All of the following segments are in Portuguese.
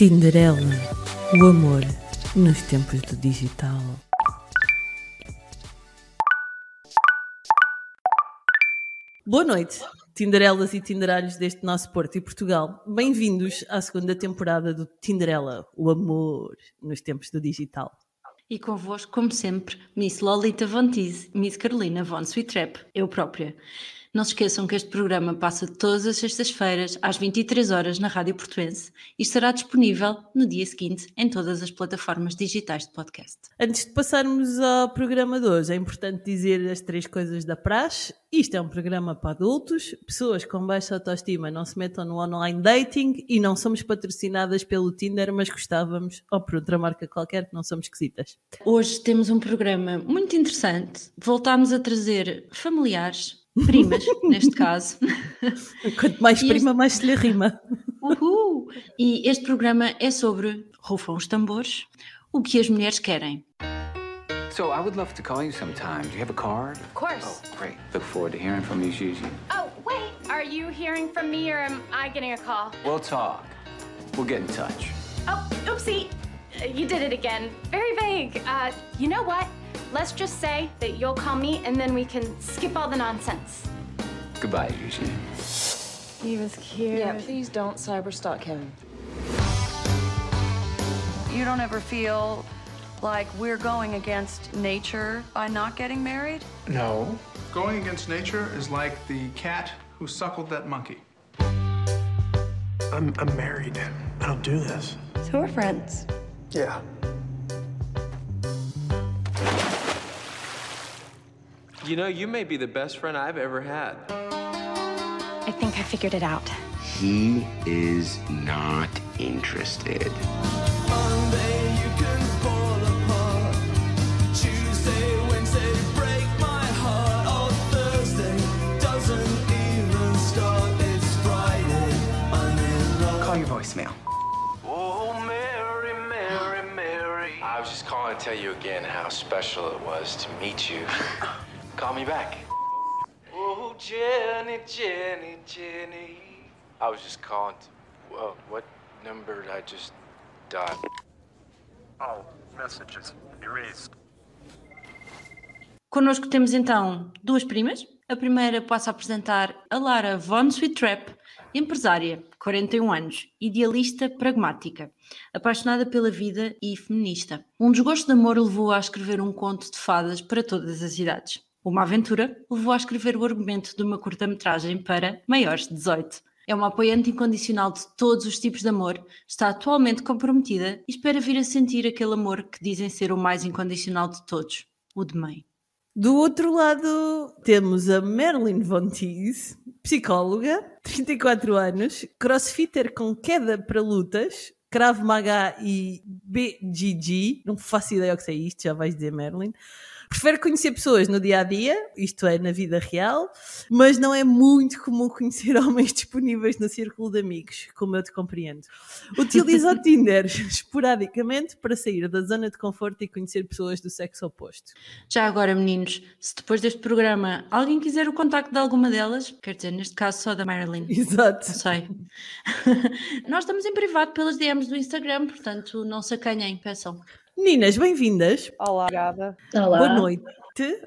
Tinderela, o amor nos tempos do digital. Boa noite, Tinderelas e Tinderalhos deste nosso Porto e Portugal. Bem-vindos à segunda temporada do Tinderela, o amor nos tempos do digital. E convosco, como sempre, Miss Lolita Von Teese, Miss Carolina Von Sweet Trap, eu própria. Não se esqueçam que este programa passa todas as sextas-feiras às 23 horas na Rádio Portuense e estará disponível no dia seguinte em todas as plataformas digitais de podcast. Antes de passarmos ao programa de hoje, é importante dizer as três coisas da praxe. Isto é um programa para adultos, pessoas com baixa autoestima não se metam no online dating e não somos patrocinadas pelo Tinder, mas gostávamos, ou por outra marca qualquer, que não somos esquisitas. Hoje temos um programa muito interessante. Voltámos a trazer familiares, primas, neste caso. Quanto mais E prima, mais se lhe rima. Uhul! E este programa é sobre, rufam os tambores, o que as mulheres querem. So I would love to call you sometime. Do you have a card? Of course. Oh, great. Look forward to hearing from you, Gigi. Oh, wait. Are you hearing from me or am I getting a call? We'll talk. We'll get in touch. Oh, oopsie. You did it again. Very vague. Uh, you know what? Let's just say that you'll call me and then we can skip all the nonsense. Goodbye, Gigi. He was cute. Yeah, please don't cyberstalk him. You don't ever feel like we're going against nature by not getting married? No. Going against nature is like the cat who suckled that monkey. I'm, I'm married. I don't do this. So we're friends. Yeah. You know, you may be the best friend I've ever had. I think I figured it out. He is not interested. Call your voicemail. Tell you again how special it was to meet you. Call me back. Oh, Jenny, Jenny, Jenny. I was just calling to. Well, what number did I just dial? Oh, messages erased. Connosco temos então duas primas. A primeira passa a apresentar a Lara Von Sweet Trap, empresária, 41 anos, idealista, pragmática, apaixonada pela vida e feminista. Um desgosto de amor levou-a a escrever um conto de fadas para todas as idades. Uma aventura levou a escrever o argumento de uma curta-metragem para maiores de 18. É uma apoiante incondicional de todos os tipos de amor, está atualmente comprometida e espera vir a sentir aquele amor que dizem ser o mais incondicional de todos, o de mãe. Do outro lado, temos a Marilyn Von Teese, psicóloga, 34 anos, crossfitter com queda para lutas, Krav Maga e BGG, não faço ideia o que é isto, já vais dizer Marilyn. Prefere conhecer pessoas no dia a dia, isto é, na vida real, mas não é muito comum conhecer homens disponíveis no círculo de amigos, como eu te compreendo. Utiliza o Tinder esporadicamente para sair da zona de conforto e conhecer pessoas do sexo oposto. Já agora, meninos, se depois deste programa alguém quiser o contacto de alguma delas, quer dizer, neste caso só da Marilyn, Exato. não sei. Nós estamos em privado pelas DMs do Instagram, portanto não se acanhem, peçam. Meninas, bem-vindas. Olá, obrigada. Boa noite.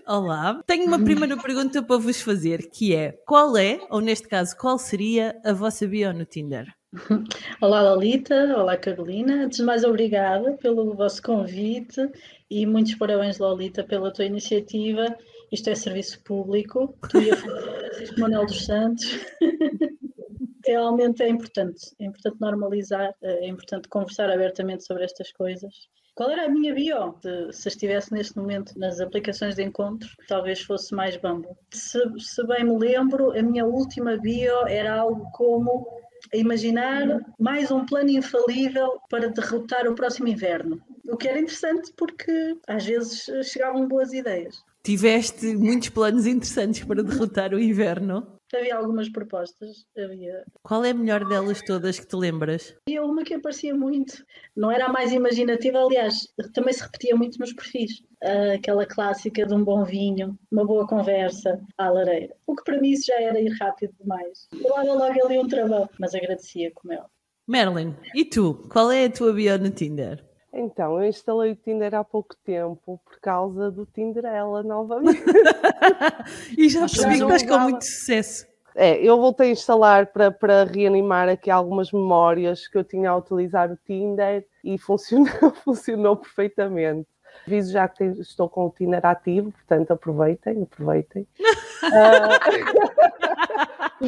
Olá. Tenho uma primeira pergunta para vos fazer, que é qual é, ou neste caso, qual seria a vossa bio no Tinder? Olá, Lolita. Olá, Carolina. Antes de mais, obrigada pelo vosso convite e muitos parabéns, Lolita, pela tua iniciativa. Isto é serviço público. Tu e a Francisco Manuel dos Santos. Realmente é importante. É importante normalizar, é importante conversar abertamente sobre estas coisas. Qual era a minha bio? Se, se estivesse neste momento nas aplicações de encontros, talvez fosse mais Bumble. Se, se bem me lembro, a minha última bio era algo como imaginar mais um plano infalível para derrotar o próximo inverno. O que era interessante porque às vezes chegavam boas ideias. Tiveste muitos planos interessantes para derrotar o inverno. Havia algumas propostas, havia. Qual é a melhor delas todas que te lembras? Havia uma que aparecia muito, não era a mais imaginativa, aliás, também se repetia muito nos perfis. Ah, aquela clássica de um bom vinho, uma boa conversa à lareira. O que para mim isso já era ir rápido demais. Eu era logo ali um travão, mas agradecia, como é. óbvio. Merlin, e tu? Qual é a tua bio no Tinder? Então, eu instalei o Tinder há pouco tempo por causa do Tinderela novamente. e já percebi que estás com um- muito sucesso. É, eu voltei a instalar para, para reanimar aqui algumas memórias que eu tinha a utilizar o Tinder e funcionou, funcionou perfeitamente. Aviso já que tenho- estou com o Tinder ativo, portanto aproveitem, aproveitem. Ah,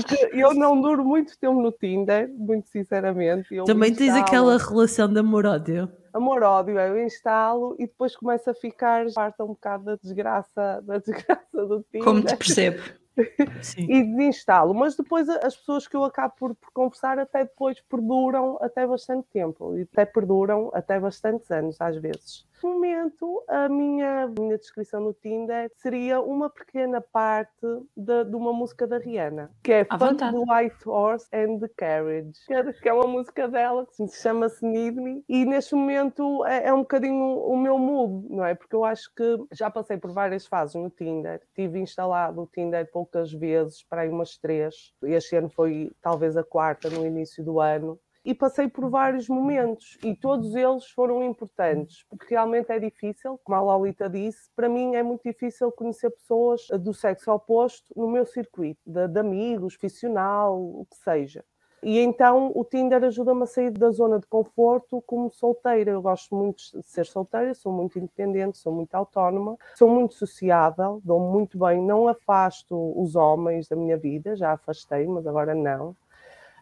porque eu não duro muito tempo no Tinder, muito sinceramente. Eu Também tens instalo- aquela relação de amor-ódio. amor-ódio, é, eu instalo e depois começo a ficar, parta um bocado da desgraça, da desgraça do Tinder. Como te percebo. e desinstalo, mas depois as pessoas que eu acabo por, por conversar até depois perduram até bastante tempo e até perduram até bastantes anos às vezes. Momento, a minha, minha descrição no Tinder seria uma pequena parte de, de uma música da Rihanna, que é À Fuck vontade. the White Horse and the Carriage, que é, que é uma música dela que se chama-se Need Me, e neste momento é, é um bocadinho o meu mood, não é? Porque eu acho que já passei por várias fases no Tinder, tive instalado o Tinder poucas vezes, para aí umas três, este ano foi talvez a quarta no início do ano, e passei por vários momentos e todos eles foram importantes, porque realmente é difícil, como a Lolita disse, para mim é muito difícil conhecer pessoas do sexo oposto no meu circuito, de, de amigos, profissional, o que seja. E então o Tinder ajuda-me a sair da zona de conforto como solteira. Eu gosto muito de ser solteira, sou muito independente, sou muito autónoma, sou muito sociável, dou muito bem, não afasto os homens da minha vida, já afastei, mas agora não.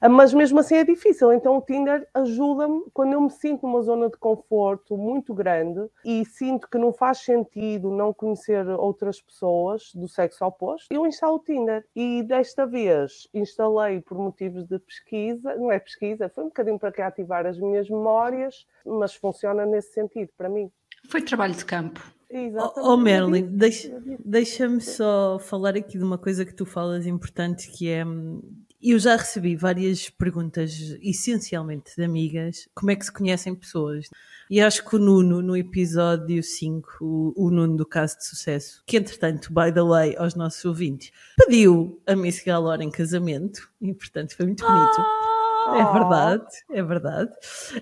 Ah, Mas mesmo assim é difícil, então o Tinder ajuda-me quando eu me sinto numa zona de conforto muito grande e sinto que não faz sentido não conhecer outras pessoas do sexo oposto, eu instalo o Tinder. E desta vez instalei por motivos de pesquisa, não é pesquisa, foi um bocadinho para reativar as minhas memórias, mas funciona nesse sentido para mim. Foi trabalho de campo. Exatamente. Oh, Merlin, deixa- deixa-me só falar aqui de uma coisa que tu falas importante que é. Eu já recebi várias perguntas, essencialmente de amigas, como é que se conhecem pessoas. E acho que o Nuno, no episódio 5, o, o Nuno do caso de sucesso, que entretanto, by the way, aos nossos ouvintes, pediu a Miss Galore em casamento, e portanto foi muito bonito. É verdade, é verdade.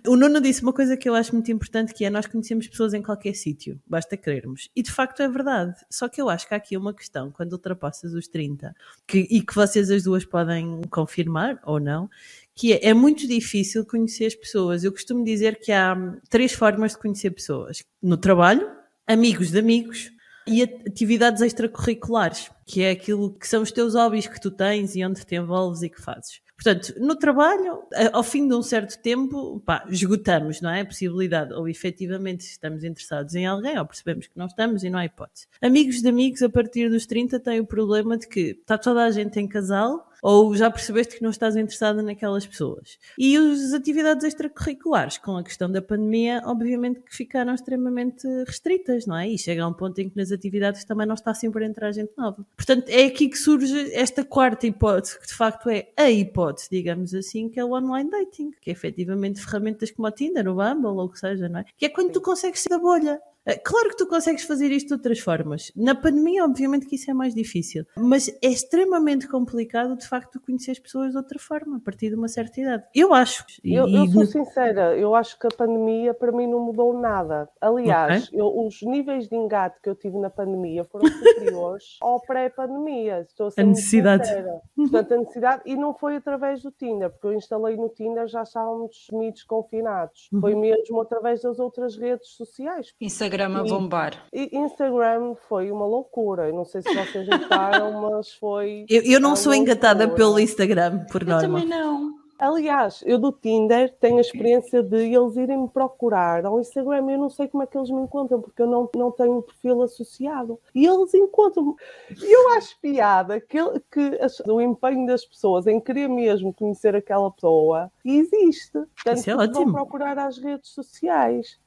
O Nuno disse uma coisa que eu acho muito importante, que é nós conhecemos pessoas em qualquer sítio, basta querermos. E de facto é verdade. Só que eu acho que há aqui uma questão, quando ultrapassas os 30, que, e que vocês as duas podem confirmar ou não, que é, é muito difícil conhecer as pessoas. Eu costumo dizer que há três formas de conhecer pessoas. No trabalho, amigos de amigos, e at- atividades extracurriculares, que é aquilo que são os teus hobbies que tu tens e onde te envolves e que fazes. Portanto, no trabalho, ao fim de um certo tempo, pá, esgotamos, não é? A possibilidade, ou efetivamente estamos interessados em alguém, ou percebemos que não estamos e não há hipótese. Amigos de amigos, a partir dos 30, têm o problema de que está toda a gente em casal, ou já percebeste que não estás interessada naquelas pessoas. E as atividades extracurriculares, com a questão da pandemia, obviamente que ficaram extremamente restritas, não é? E chega a um ponto em que nas atividades também não está sempre a entrar gente nova. Portanto, é aqui que surge esta quarta hipótese, que de facto é a hipótese, digamos assim, que é o online dating, que é efetivamente ferramentas como o Tinder, o Bumble, ou o que seja, não é? Que é quando tu consegues sair da bolha. Eh, Claro que tu consegues fazer isto de outras formas. Na pandemia, obviamente que isso é mais difícil. Mas é extremamente complicado, de facto, conhecer as pessoas de outra forma, a partir de uma certa idade. Eu acho. Eu, e eu sou sincera, eu acho que a pandemia para mim não mudou nada. Aliás, Ok. eu- os níveis de engate que eu tive na pandemia foram superiores ao pré-pandemia. Estou a ser A necessidade. sincera. Portanto, a necessidade, e não foi através do Tinder, porque eu instalei no Tinder já estávamos semi-desconfinados. Foi Uhum. mesmo através das outras redes sociais. Instagram a bombar. e Instagram foi uma loucura. Eu não sei se vocês notaram, mas foi. Eu, eu não sou engatada loucura. pelo Instagram, por norma. não. Aliás, eu do Tinder tenho a experiência de eles irem me procurar ao Instagram. Eu não sei como é que eles me encontram, porque eu não, não tenho um perfil associado. E eles encontram-me. E eu acho piada que, que as- o empenho das pessoas em querer mesmo conhecer aquela pessoa existe. Portanto, Isso é vão ótimo. procurar às redes sociais.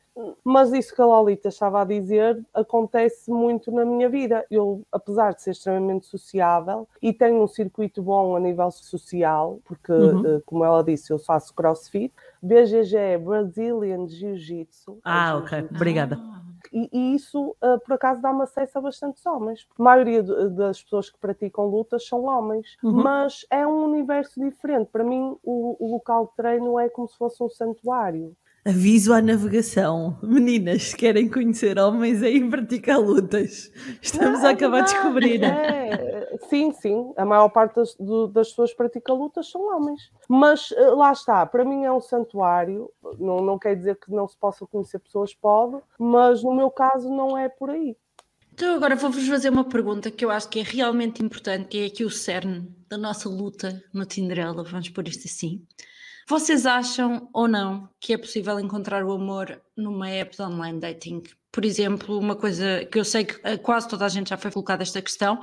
Mas isso que a Lolita estava a dizer acontece muito na minha vida. Eu, apesar de ser extremamente sociável e tenho um circuito bom a nível social, porque, Uhum. eh, como ela disse, eu faço crossfit, BGG é Brazilian Jiu-Jitsu. Ah, É ok. Obrigada. E, e isso, uh, por acaso, dá-me acesso a bastantes homens. A maioria de- das pessoas que praticam lutas são homens, Uhum. mas é um universo diferente. Para mim, o, o local de treino é como se fosse um santuário. Aviso à navegação. Meninas, querem conhecer homens aí praticar lutas. Estamos Não, a acabar de verdade, descobrir. é. sim, sim. A maior parte das, do- das pessoas que praticam lutas são homens. Mas eh, lá está, para mim é um santuário. Não, não quer dizer que não se possa conhecer pessoas, pode, mas no meu caso não é por aí. Então agora vou-vos fazer uma pergunta que eu acho que é realmente importante, que é aqui o cerne da nossa luta no Tinderela, vamos pôr isto assim. Vocês acham ou não que é possível encontrar o amor numa app de online dating? Por exemplo, uma coisa que eu sei que eh, quase toda a gente já foi colocada esta questão,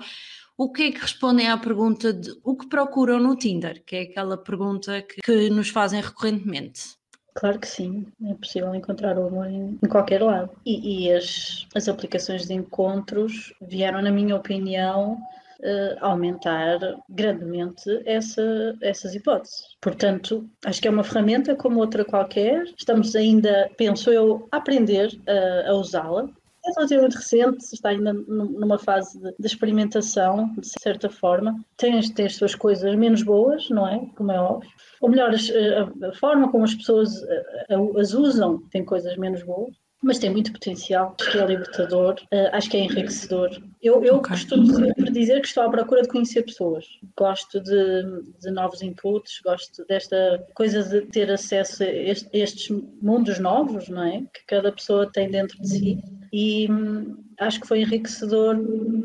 o que é que respondem à pergunta de o que procuram no Tinder? Que é aquela pergunta que, que nos fazem recorrentemente. Claro que sim, é possível encontrar o amor em, em qualquer lado. E, e as, as aplicações de encontros vieram, na minha opinião, eh, aumentar grandemente essa, essas hipóteses. Portanto, acho que é uma ferramenta como outra qualquer. Estamos ainda, penso eu, a aprender a, a usá-la. É relativamente recente, está ainda num- numa fase de, de experimentação, de certa forma. Tem, as- suas coisas menos boas, não é? Como é óbvio. Ou melhor, as- a, a forma como as pessoas eh, as usam tem coisas menos boas. Mas tem muito potencial, acho que é libertador, eh, acho que é enriquecedor. Eu, eu costumo sempre dizer que estou à procura de conhecer pessoas. Gosto de, de novos inputs, gosto desta coisa de ter acesso a est- estes mundos novos, não é? Que cada pessoa tem dentro de si. E hum, acho que foi enriquecedor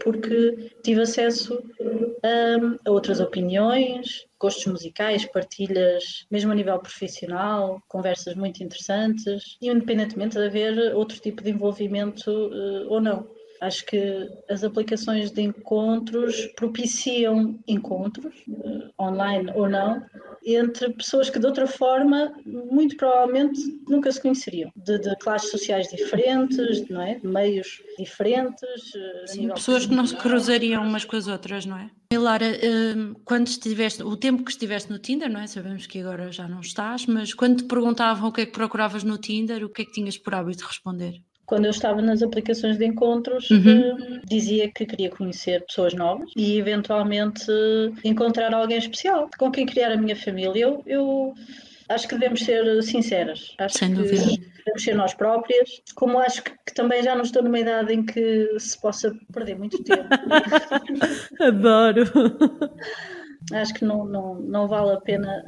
porque tive acesso hum, a outras opiniões, gostos musicais, partilhas, mesmo a nível profissional, conversas muito interessantes, e independentemente de haver outro tipo de envolvimento eh, ou não. Acho que as aplicações de encontros propiciam encontros, eh, online ou não, entre pessoas que de outra forma, muito provavelmente, nunca se conheceriam. De, de classes sociais diferentes, não é? De meios diferentes. eh, Sim, pessoas que não se cruzariam umas com as outras, não é? E Lara, hum, quando estiveste, o tempo que estiveste no Tinder, não é? Sabemos que agora já não estás, mas quando te perguntavam o que é que procuravas no Tinder, o que é que tinhas por hábito de responder? Quando eu estava nas aplicações de encontros, Uhum. eh, dizia que queria conhecer pessoas novas e eventualmente encontrar alguém especial com quem criar a minha família. Eu, eu acho que devemos ser sinceras. Acho Sem que dúvida. devemos ser nós próprias. Como acho que, que também já não estou numa idade em que se possa perder muito tempo. Adoro. Acho que não, não, não vale a pena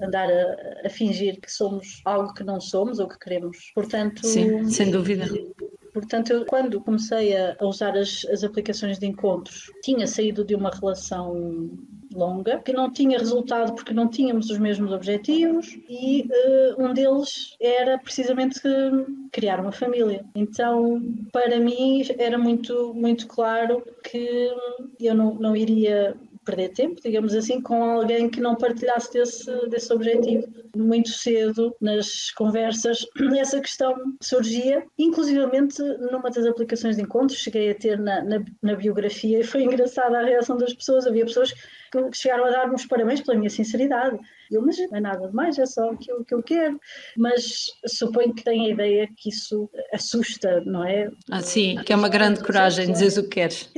andar a, a fingir que somos algo que não somos ou que queremos. Portanto, Sim, sem dúvida. Portanto, eu, quando comecei a, a usar as, as aplicações de encontros, tinha saído de uma relação longa, que não tinha resultado porque não tínhamos os mesmos objetivos e eh, um deles era precisamente criar uma família. Então, para mim, era muito, muito claro que eu não, não iria perder tempo, digamos assim, com alguém que não partilhasse desse, desse objetivo. Muito cedo, nas conversas, essa questão surgia, inclusivamente numa das aplicações de encontros, cheguei a ter na, na, na biografia e foi engraçada a reação das pessoas. Havia pessoas que chegaram a dar-me os parabéns pela minha sinceridade. Eu, mas não é nada demais, é só aquilo que eu quero. Mas suponho que tem a ideia que isso assusta, não é? Ah, sim, que é uma grande coragem dizer o que queres.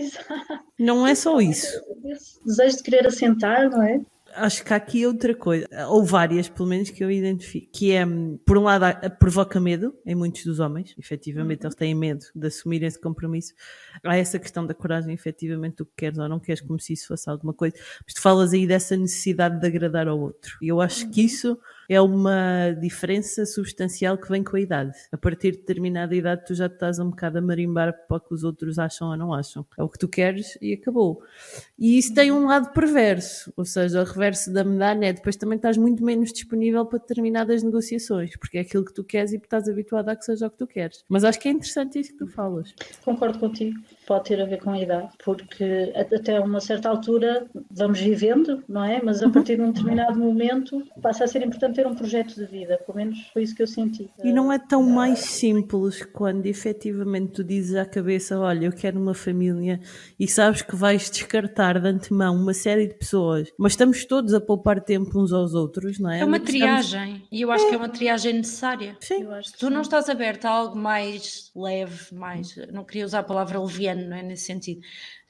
Não é só isso. Esse desejo de querer assentar, não é? Acho que há aqui outra coisa, ou várias, pelo menos, que eu identifico, que é, por um lado, provoca medo em muitos dos homens, efetivamente, eles têm medo de assumir esse compromisso. Há essa questão da coragem, efetivamente, do que queres ou não queres, como se isso fosse alguma coisa. Mas tu falas aí dessa necessidade de agradar ao outro. E eu acho que isso é uma diferença substancial que vem com a idade. A partir de determinada idade, tu já estás um bocado a marimbar para o que os outros acham ou não acham. É o que tu queres e acabou. E isso tem um lado perverso, ou seja, o reverso da medalha é depois também estás muito menos disponível para determinadas negociações, porque é aquilo que tu queres e estás habituado a que seja o que tu queres. Mas acho que é interessante isso que tu falas. Concordo contigo, pode ter a ver com a idade, porque até uma certa altura vamos vivendo, não é? Mas a partir de um determinado momento passa a ser importante ter um projeto de vida, pelo menos foi isso que eu senti. E não é tão mais simples quando efetivamente tu dizes à cabeça: Olha, eu quero uma família e sabes que vais descartar de antemão uma série de pessoas, mas estamos todos a poupar tempo uns aos outros, não é? É uma Estamos- triagem e eu acho que é uma triagem necessária. Sim. Eu acho Se que tu não sim. estás aberta a algo mais leve, mais. Não queria usar a palavra leviano, não é nesse sentido.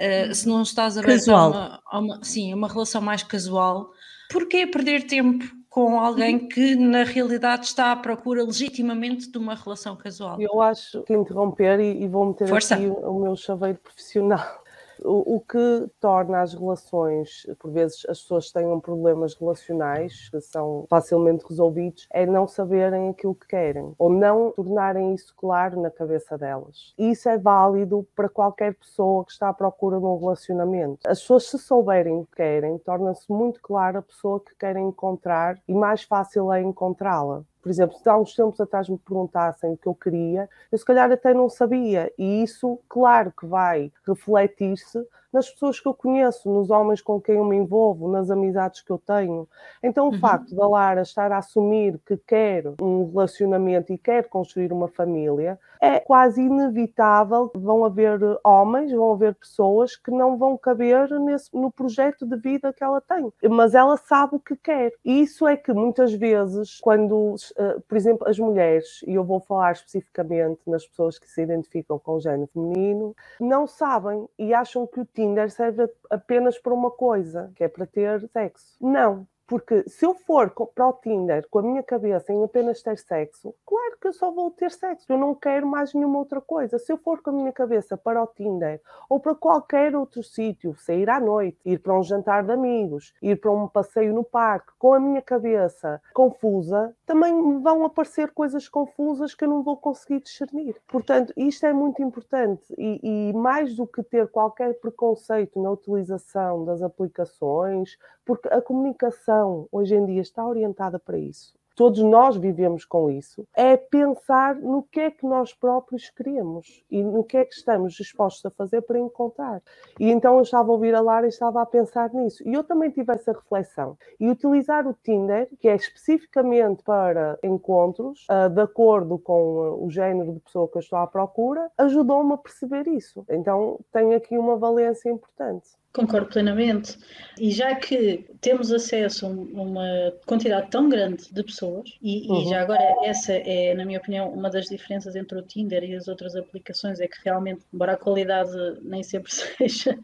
Uh, se não estás aberta Casual. a uma, a uma- sim, a uma relação mais casual, porquê perder tempo com alguém que na realidade está à procura legitimamente de uma relação casual? Eu acho que interromper e, e vou meter Força. aqui o, o meu chaveiro profissional. O, que torna as relações, por vezes as pessoas têm problemas relacionais que são facilmente resolvidos, é não saberem aquilo que querem ou não tornarem isso claro na cabeça delas. Isso é válido para qualquer pessoa que está à procura de um relacionamento. As pessoas, se souberem o que querem, torna-se muito claro a pessoa que querem encontrar e mais fácil é encontrá-la. Por exemplo, se há uns tempos atrás me perguntassem o que eu queria, eu se calhar até não sabia. E isso, claro que vai refletir-se nas pessoas que eu conheço, nos homens com quem eu me envolvo, nas amizades que eu tenho. Então, o Uhum. facto da Lara estar a assumir que quer um relacionamento e quer construir uma família, é quase inevitável. Vão haver homens, vão haver pessoas que não vão caber nesse, no projeto de vida que ela tem. Mas ela sabe o que quer. E isso é que muitas vezes, quando, eh, por exemplo, as mulheres, e eu vou falar especificamente nas pessoas que se identificam com o género feminino, não sabem e acham que o Tinder serve apenas para uma coisa, que é para ter sexo. Não. Porque se eu for para o Tinder com a minha cabeça em apenas ter sexo, claro que eu só vou ter sexo, eu não quero mais nenhuma outra coisa. Se eu for com a minha cabeça para o Tinder ou para qualquer outro sítio, sair à noite, ir para um jantar de amigos, ir para um passeio no parque, com a minha cabeça confusa, também vão aparecer coisas confusas que eu não vou conseguir discernir. Portanto, isto é muito importante e, e mais do que ter qualquer preconceito na utilização das aplicações, porque a comunicação hoje em dia está orientada para isso. Todos nós vivemos com isso. É pensar no que é que nós próprios queremos e no que é que estamos dispostos a fazer para encontrar. E então eu estava a ouvir a Lara e estava a pensar nisso. E eu também tive essa reflexão. E utilizar o Tinder, que é especificamente para encontros, ah, de acordo com ah, o género de pessoa que eu estou à procura, ajudou-me a perceber isso. Então tem aqui uma valência importante. Concordo plenamente. E já que temos acesso a um- uma quantidade tão grande de pessoas, e, e Uhum. já agora essa é, na minha opinião, uma das diferenças entre o Tinder e as outras aplicações, é que realmente, embora a qualidade nem sempre seja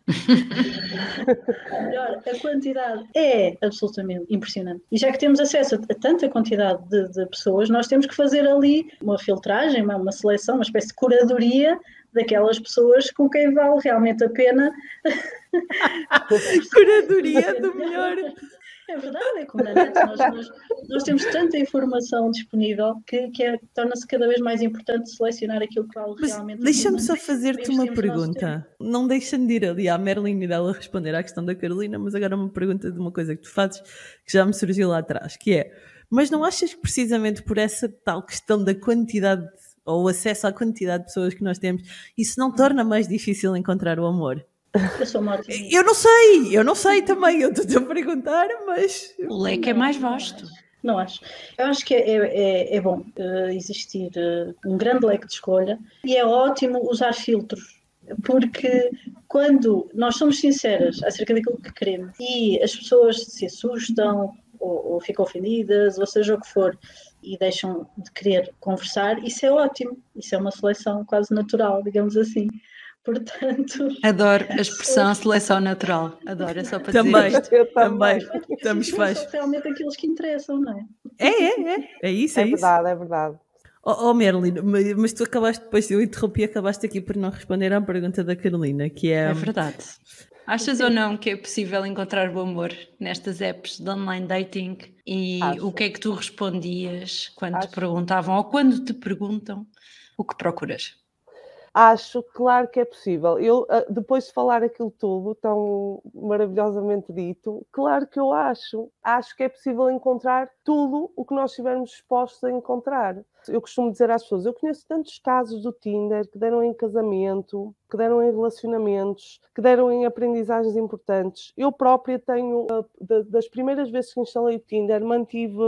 melhor, a quantidade é absolutamente impressionante. E já que temos acesso a, a tanta quantidade de, de pessoas, nós temos que fazer ali uma filtragem, uma, uma seleção, uma espécie de curadoria daquelas pessoas com quem vale realmente a pena Curadoria do melhor. É verdade, é como na net, nós, nós- nós temos tanta informação disponível que, que é- torna-se cada vez mais importante selecionar aquilo que vale Mas realmente a deixa-me só fazer-te uma pergunta. Não deixando de ir ali à Merlin e dela responder à questão da Carolina, mas agora uma pergunta de uma coisa que tu fazes que já me surgiu lá atrás, que é, mas não achas que precisamente por essa tal questão da quantidade ou o acesso à quantidade de pessoas que nós temos, isso não torna mais difícil encontrar o amor? Eu sou uma otimista. Eu não sei, eu não sei também, eu estou-te a perguntar, mas O leque é mais vasto. Não acho. Eu acho que é, é- é bom eh, existir eh, um grande leque de escolha e é ótimo usar filtros. Porque quando nós somos sinceras acerca daquilo que queremos e as pessoas se assustam ou, ou ficam ofendidas, ou seja o que for, e deixam de querer conversar, isso é ótimo. Isso é uma seleção quase natural, digamos assim. Portanto, Adoro a expressão seleção natural. Adoro, é só para também, dizer isto. Eu também, também. estamos são faz. só realmente aqueles que interessam, não é? É, é, é, é isso, é, É isso. verdade, é verdade. Oh, oh Merlin, mas mas tu acabaste depois, eu interrompi, acabaste aqui por não responder à pergunta da Carolina, que é. É verdade. Achas ou não que é possível encontrar o amor nestas apps de online dating? E Acho. o que é que tu respondias quando te Acho. perguntavam ou quando te perguntam o que procuras? Acho, claro que é possível. Eu, ah, depois de falar aquilo tudo, tão maravilhosamente dito, claro que eu acho. Acho que é possível encontrar tudo o que nós estivermos dispostos a encontrar. Eu costumo dizer às pessoas: eu conheço tantos casos do Tinder que deram em casamento, que deram em relacionamentos, que deram em aprendizagens importantes. Eu própria tenho, eh, das primeiras vezes que instalei o Tinder, mantive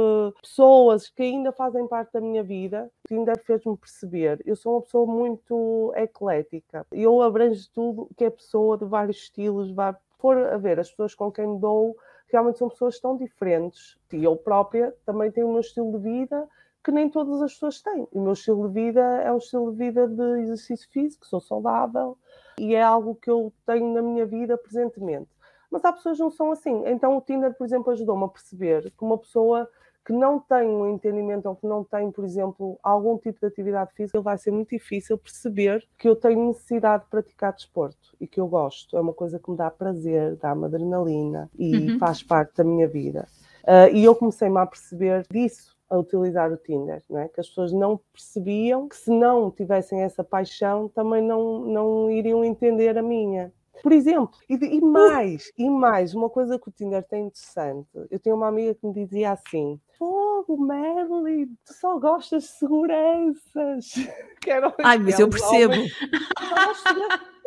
pessoas que ainda fazem parte da minha vida. O Tinder fez-me perceber. Eu sou uma pessoa muito eclética. Eu abranjo tudo que é pessoa de vários estilos. For a ver as pessoas com quem me dou, realmente são pessoas tão diferentes. E eu própria também tenho o meu estilo de vida que nem todas as pessoas têm. O meu estilo de vida é um estilo de vida de exercício físico, sou saudável e é algo que eu tenho na minha vida presentemente. Mas há pessoas que não são assim. Então o Tinder, por exemplo, ajudou-me a perceber que uma pessoa que não tem um entendimento ou que não tem, por exemplo, algum tipo de atividade física, vai ser muito difícil perceber que eu tenho necessidade de praticar desporto e que eu gosto. É uma coisa que me dá prazer, dá-me adrenalina e uhum. faz parte da minha vida. Uh, e eu comecei-me a perceber disso a utilizar o Tinder, não é? que as pessoas não percebiam que se não tivessem essa paixão também não, não iriam entender a minha. Por exemplo, e, e mais, e mais, uma coisa que o Tinder tem interessante, eu tenho uma amiga que me dizia assim, fogo, Marilyn, tu só gostas de seguranças. Ai, mas eu percebo.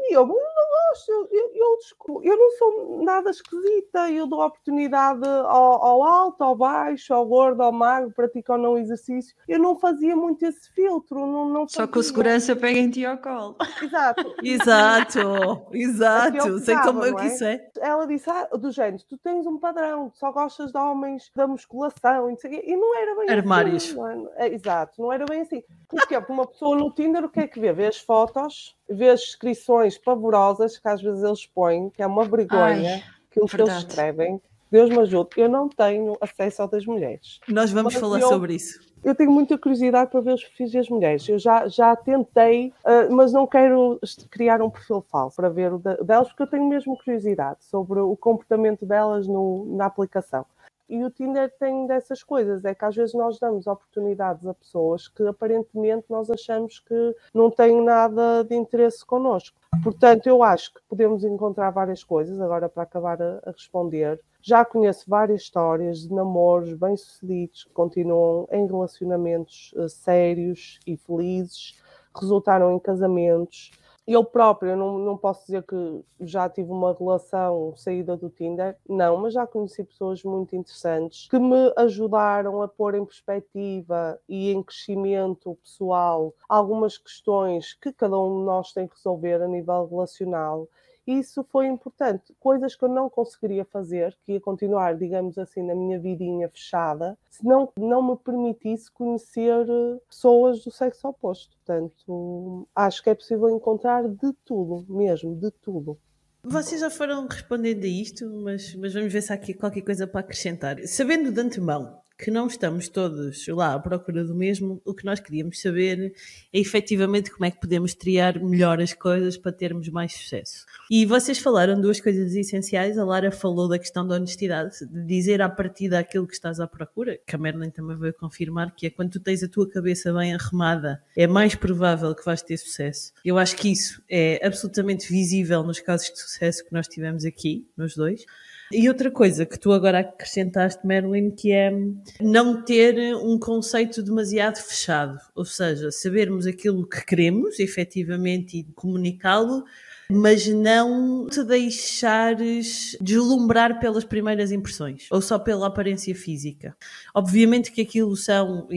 E eu, gosto, eu, eu, eu, não sou nada esquisita, eu dou oportunidade ao, ao, alto, ao baixo, ao gordo, ao magro, pratico ou não exercício. Eu não fazia muito esse filtro. Não, não Só que o segurança pega em ti ao colo. Exato. exato, exato. Sei como é que isso é. Ela disse, ah, do género, tu tens um padrão, só gostas de homens da musculação e não era bem Armários. assim. Armários. É, exato, não era bem assim. Porque uma pessoa no Tinder, o que é que vê? Vê as fotos, vê as descrições pavorosas que às vezes eles põem, que é uma vergonha Ai, aquilo que eles escrevem. Deus me ajude, eu não tenho acesso ao das mulheres. Nós vamos Mas falar eu, sobre isso. Eu tenho muita curiosidade para ver os perfis das mulheres. Eu já, já tentei, uh, mas não quero criar um perfil falso para ver o delas, porque eu tenho mesmo curiosidade sobre o comportamento delas no, na aplicação. E o Tinder tem dessas coisas, é que às vezes nós damos oportunidades a pessoas que aparentemente nós achamos que não têm nada de interesse connosco. Portanto, eu acho que podemos encontrar várias coisas, agora para acabar a, a responder. Já conheço várias histórias de namoros bem-sucedidos que continuam em relacionamentos uh, sérios e felizes, resultaram em casamentos eu própria não, não posso dizer que já tive uma relação saída do Tinder, não, mas já conheci pessoas muito interessantes que me ajudaram a pôr em perspectiva e em crescimento pessoal algumas questões que cada um de nós tem que resolver a nível relacional isso foi importante. Coisas que eu não conseguiria fazer, que ia continuar, digamos assim, na minha vidinha fechada, se não, não me permitisse conhecer eh, pessoas do sexo oposto. Portanto, acho que é possível encontrar de tudo, mesmo, de tudo. Vocês já foram respondendo a isto, mas, mas vamos ver se há aqui qualquer coisa para acrescentar. Sabendo de antemão que não estamos todos lá à procura do mesmo, o que nós queríamos saber é efetivamente como é que podemos triar melhor as coisas para termos mais sucesso. E vocês falaram duas coisas essenciais. A Lara falou da questão da honestidade, de dizer à partida aquilo que estás à procura, que a Merlin também veio confirmar, que é quando tu tens a tua cabeça bem arrumada, é mais provável que vais ter sucesso. Eu acho que isso é absolutamente visível nos casos de sucesso que nós tivemos aqui, nos dois. E outra coisa que tu agora acrescentaste, Merlin, que é não ter um conceito demasiado fechado, ou seja, sabermos aquilo que queremos efetivamente e comunicá-lo, mas não te deixares deslumbrar pelas primeiras impressões ou só pela aparência física. Obviamente que aquilo são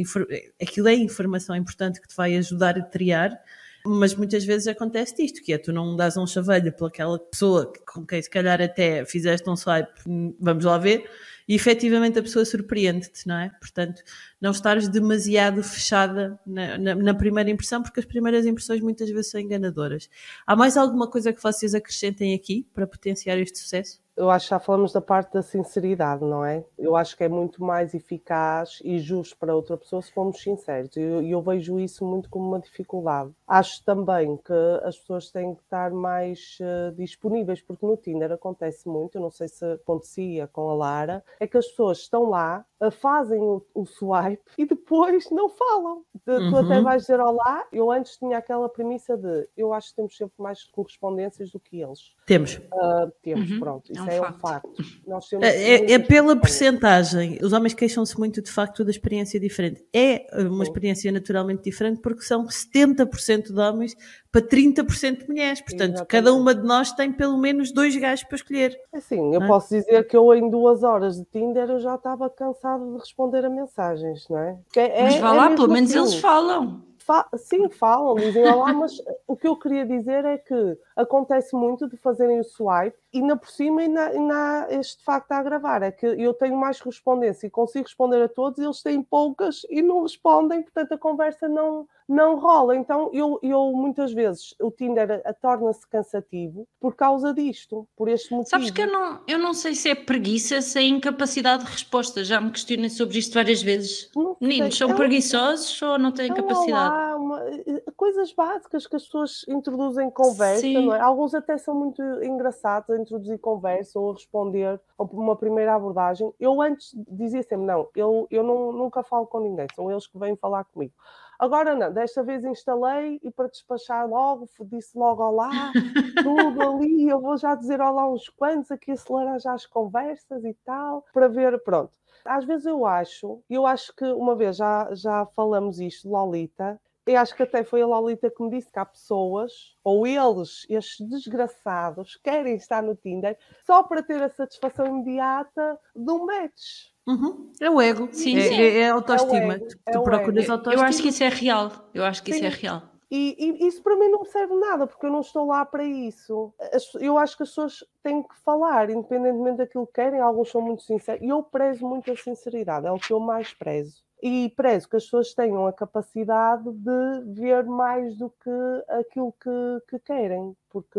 aquilo é informação importante que te vai ajudar a triar, mas muitas vezes acontece isto, que é tu não dás um chaveiro pelaquela pessoa com quem se calhar até fizeste um swipe, vamos lá ver, e efetivamente a pessoa surpreende-te, não é? Portanto, não estares demasiado fechada na, na, na, primeira impressão, porque as primeiras impressões muitas vezes são enganadoras. Há mais alguma coisa que vocês acrescentem aqui para potenciar este sucesso? Eu acho que já falamos da parte da sinceridade, não é? Eu acho que é muito mais eficaz e justo para outra pessoa se formos sinceros. E eu, eu, vejo isso muito como uma dificuldade. Acho também que as pessoas têm que estar mais uh, disponíveis, porque no Tinder acontece muito, eu não sei se acontecia com a Lara, é que as pessoas estão lá, uh, fazem o, o, swipe e depois não falam. De, uhum. Tu até uhum. vais dizer olá. Eu antes tinha aquela premissa de eu acho que temos sempre mais correspondências do que eles. Temos. Uh, temos, uhum. pronto. Isso é é um facto. Nós temos É, é muitas pela percentagem. Os homens queixam-se muito de facto da experiência diferente. É uma experiência naturalmente diferente porque são 70% de homens para 30% de mulheres. Portanto, Exatamente. cada uma de nós tem pelo menos dois gajos para escolher. Assim, eu é? posso dizer que eu em duas horas de Tinder eu já estava cansada de responder a mensagens, não é? Que é- Mas é- vá é lá, pelo menos assim. eles falam. Fa- sim, falam, dizem olá, mas o que eu queria dizer é que acontece muito de fazerem o swipe e ainda por cima ainda, ainda há este facto a gravar. É que eu tenho mais correspondência e consigo responder a todos, e eles têm poucas e não respondem, portanto a conversa não, não rola. Então eu, eu muitas vezes o Tinder torna-se cansativo por causa disto, por este motivo. Sabes que eu não, eu não sei se é preguiça, se é incapacidade de resposta. Já me questionei sobre isto várias vezes. Meninos, são é preguiçosos ou não têm capacidade? olá, uma- eh, coisas básicas que as pessoas introduzem conversa, é? Alguns até são muito engraçados a introduzir conversa ou a responder a uma primeira abordagem. Eu antes dizia sempre, não, eu, eu não, nunca falo com ninguém, são eles que vêm falar comigo. Agora não, desta vez instalei e para despachar logo, disse logo olá, tudo ali, eu vou já dizer olá uns quantos, aqui acelerar já as conversas e tal, para ver, pronto. Às vezes eu acho, eu acho que uma vez já, já falamos isto, Lolita, eu acho que até foi a Lolita que me disse que há pessoas, ou eles, estes desgraçados, querem estar no Tinder só para ter a satisfação imediata de um match. Uhum. É o ego. Sim, é, sim. é- é a autoestima. É ego, Tu, é tu procuras ego. autoestima. Eu acho que isso é real. Eu acho que isso é Sim. real. E, e isso para mim não serve nada, porque eu não estou lá para isso. Eu acho que as pessoas têm que falar, independentemente daquilo que querem. Alguns são muito sinceros. E eu prezo muito a sinceridade, é o que eu mais prezo. E prezo que as pessoas tenham a capacidade de ver mais do que aquilo que, que querem, porque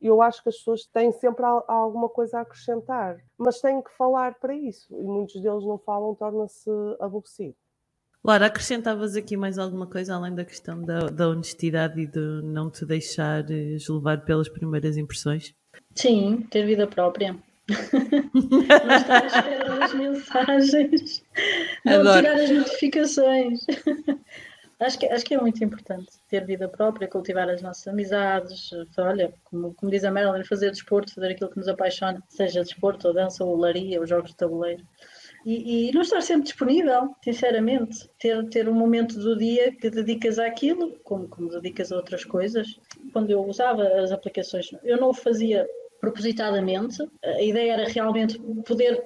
eu acho que as pessoas têm sempre al- alguma coisa a acrescentar, mas têm que falar para isso. E muitos deles não falam, torna-se aborrecido. Laura, acrescentavas aqui mais alguma coisa além da questão da, da honestidade e de não te deixares levar pelas primeiras impressões? Sim, ter vida própria. Não estar à espera das mensagens. Não Adoro. tirar as notificações. Acho que, acho que é muito importante ter vida própria, cultivar as nossas amizades. Olha, como, como diz a Marilyn, fazer desporto, fazer aquilo que nos apaixona, seja desporto, ou dança, ou olaria, ou jogos de tabuleiro. E, e não estar sempre disponível, sinceramente. Ter, ter um momento do dia que dedicas àquilo, como, como dedicas a outras coisas. Quando eu usava as aplicações, eu não o fazia propositadamente. A ideia era realmente poder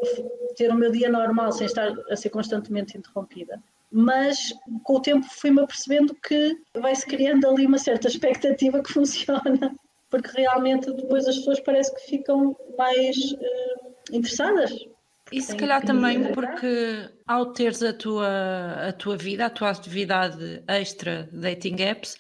ter o meu dia normal sem estar a ser constantemente interrompida. Mas com o tempo fui-me apercebendo que vai-se criando ali uma certa expectativa que funciona, porque realmente depois as pessoas parece que ficam mais eh, interessadas. E se calhar também porque ao teres a tua, a tua vida, a tua atividade extra dating apps,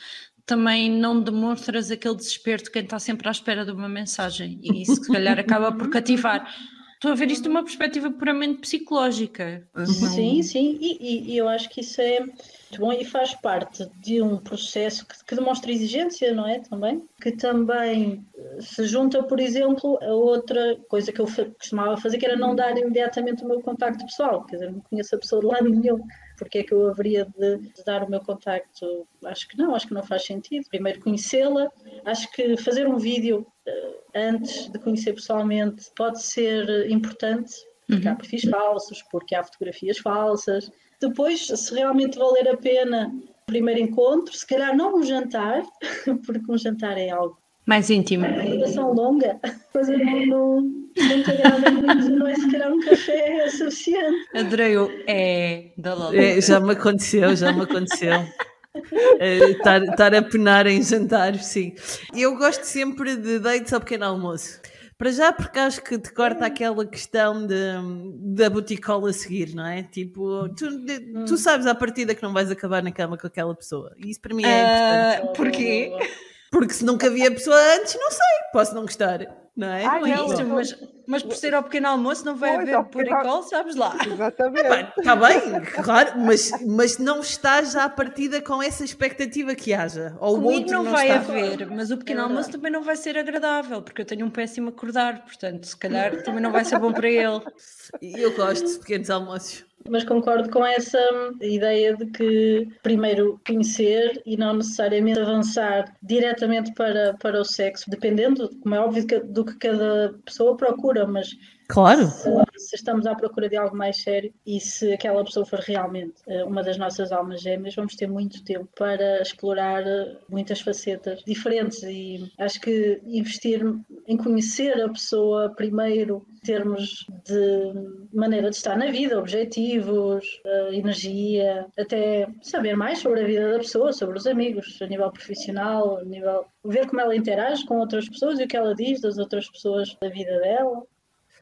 também não demonstras aquele desespero de quem está sempre à espera de uma mensagem. E isso se calhar acaba por cativar. Estou a ver isto de uma perspectiva puramente psicológica. Não- Sim, sim, e, e- e eu acho que isso é muito bom e faz parte de um processo que, que demonstra exigência, não é? Também. Que também eh, se junta, por exemplo, a outra coisa que eu costumava fazer, que era não dar imediatamente o meu contacto pessoal, quer dizer, não conheço a pessoa de lado nenhum. Porque é que eu haveria de, de dar o meu contacto? Acho que não, acho que não faz sentido. Primeiro conhecê-la, acho que fazer um vídeo eh, antes de conhecer pessoalmente pode ser importante, porque há perfis falsos, porque há fotografias falsas. Depois, se realmente valer a pena o primeiro encontro, se calhar não um jantar, porque um jantar é algo. Mais íntimo. Uma relação longa, coisa não, muito, não é? Se calhar um café é suficiente. Adorei o é da Lola. É, já me aconteceu, já me aconteceu. É, Estar estar a penar em jantar, sim. Eu gosto sempre de dates ao pequeno almoço. Para já, porque acho que te corta aquela questão de, da boticola a seguir, não é? Tipo, tu, de- tu sabes à partida que não vais acabar na cama com aquela pessoa. E isso para mim é importante. Ah, porquê? Porque se nunca vi a pessoa antes, não sei, posso não gostar, não é? Ai, Não é não, isso, não. mas, mas por ser ao pequeno almoço não vai Pois, haver puricol, sabes lá. Exatamente. Está bem, claro, mas, mas não estás à partida com essa expectativa que haja. Ou o Comigo outro não, não vai está. haver, mas o pequeno É almoço também não vai ser agradável, porque eu tenho um péssimo acordar, portanto, se calhar também não vai ser bom para ele. Eu gosto de pequenos almoços. Mas concordo com essa ideia de que primeiro conhecer e não necessariamente avançar diretamente para, para o sexo, dependendo, como é óbvio, do que cada pessoa procura, mas Claro. Se, estamos à procura de algo mais sério e se aquela pessoa for realmente eh, uma das nossas almas gêmeas, vamos ter muito tempo para explorar eh, muitas facetas diferentes e acho que investir em conhecer a pessoa primeiro, em termos de maneira de estar na vida, objetivos, eh, energia, até saber mais sobre a vida da pessoa, sobre os amigos, a nível profissional, a nível ver como ela interage com outras pessoas e o que ela diz das outras pessoas da vida dela.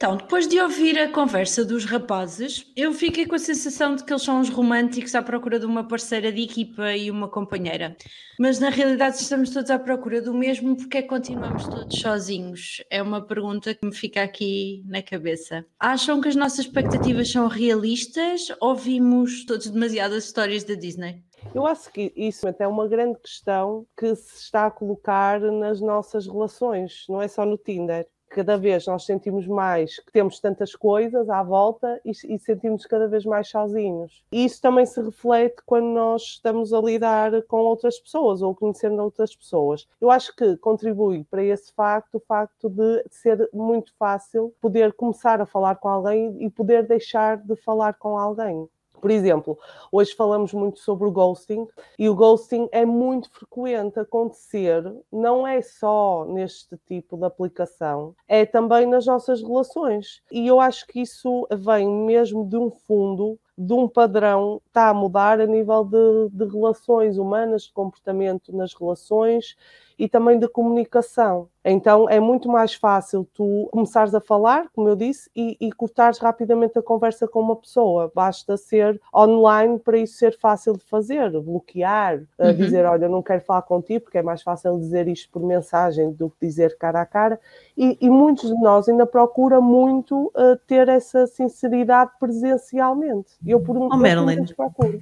Então, depois de ouvir a conversa dos rapazes, eu fiquei com a sensação de que eles são uns românticos à procura de uma parceira de equipa e uma companheira. Mas na realidade estamos todos à procura do mesmo porque é que continuamos todos sozinhos? É uma pergunta que me fica aqui na cabeça. Acham que as nossas expectativas são realistas ou vimos todos demasiadas histórias da Disney? Eu acho que isso é uma grande questão que se está a colocar nas nossas relações, não é só no Tinder cada vez nós sentimos mais que temos tantas coisas à volta e, e sentimos cada vez mais sozinhos. E isso também se reflete quando nós estamos a lidar com outras pessoas ou conhecendo outras pessoas. Eu acho que contribui para esse facto o facto de ser muito fácil poder começar a falar com alguém e poder deixar de falar com alguém. Por exemplo, hoje falamos muito sobre o ghosting e o ghosting é muito frequente acontecer, não é só neste tipo de aplicação, é também nas nossas relações. E eu acho que isso vem mesmo de um fundo de um padrão está a mudar a nível de, de, relações humanas, de comportamento nas relações e também de comunicação. Então é muito mais fácil tu começares a falar, como eu disse, e, e cortares rapidamente a conversa com uma pessoa. Basta ser online para isso ser fácil de fazer, bloquear, uhum. dizer, olha, não quero falar contigo, porque é mais fácil dizer isto por mensagem do que dizer cara a cara. E, e muitos de nós ainda procuram muito uh, ter essa sinceridade presencialmente. Eu por um oh, Marilyn, procuro.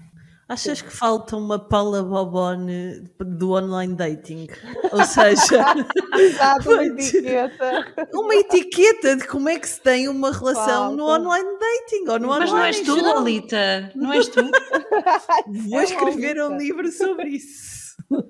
Achas que falta uma Paula Bobone do online dating? Ou seja, Exato, uma etiqueta. Uma etiqueta de como é que se tem uma relação falta. no online dating ou no Mas online não és tu, Lolita? Não és tu? Vou escrever um livro sobre isso.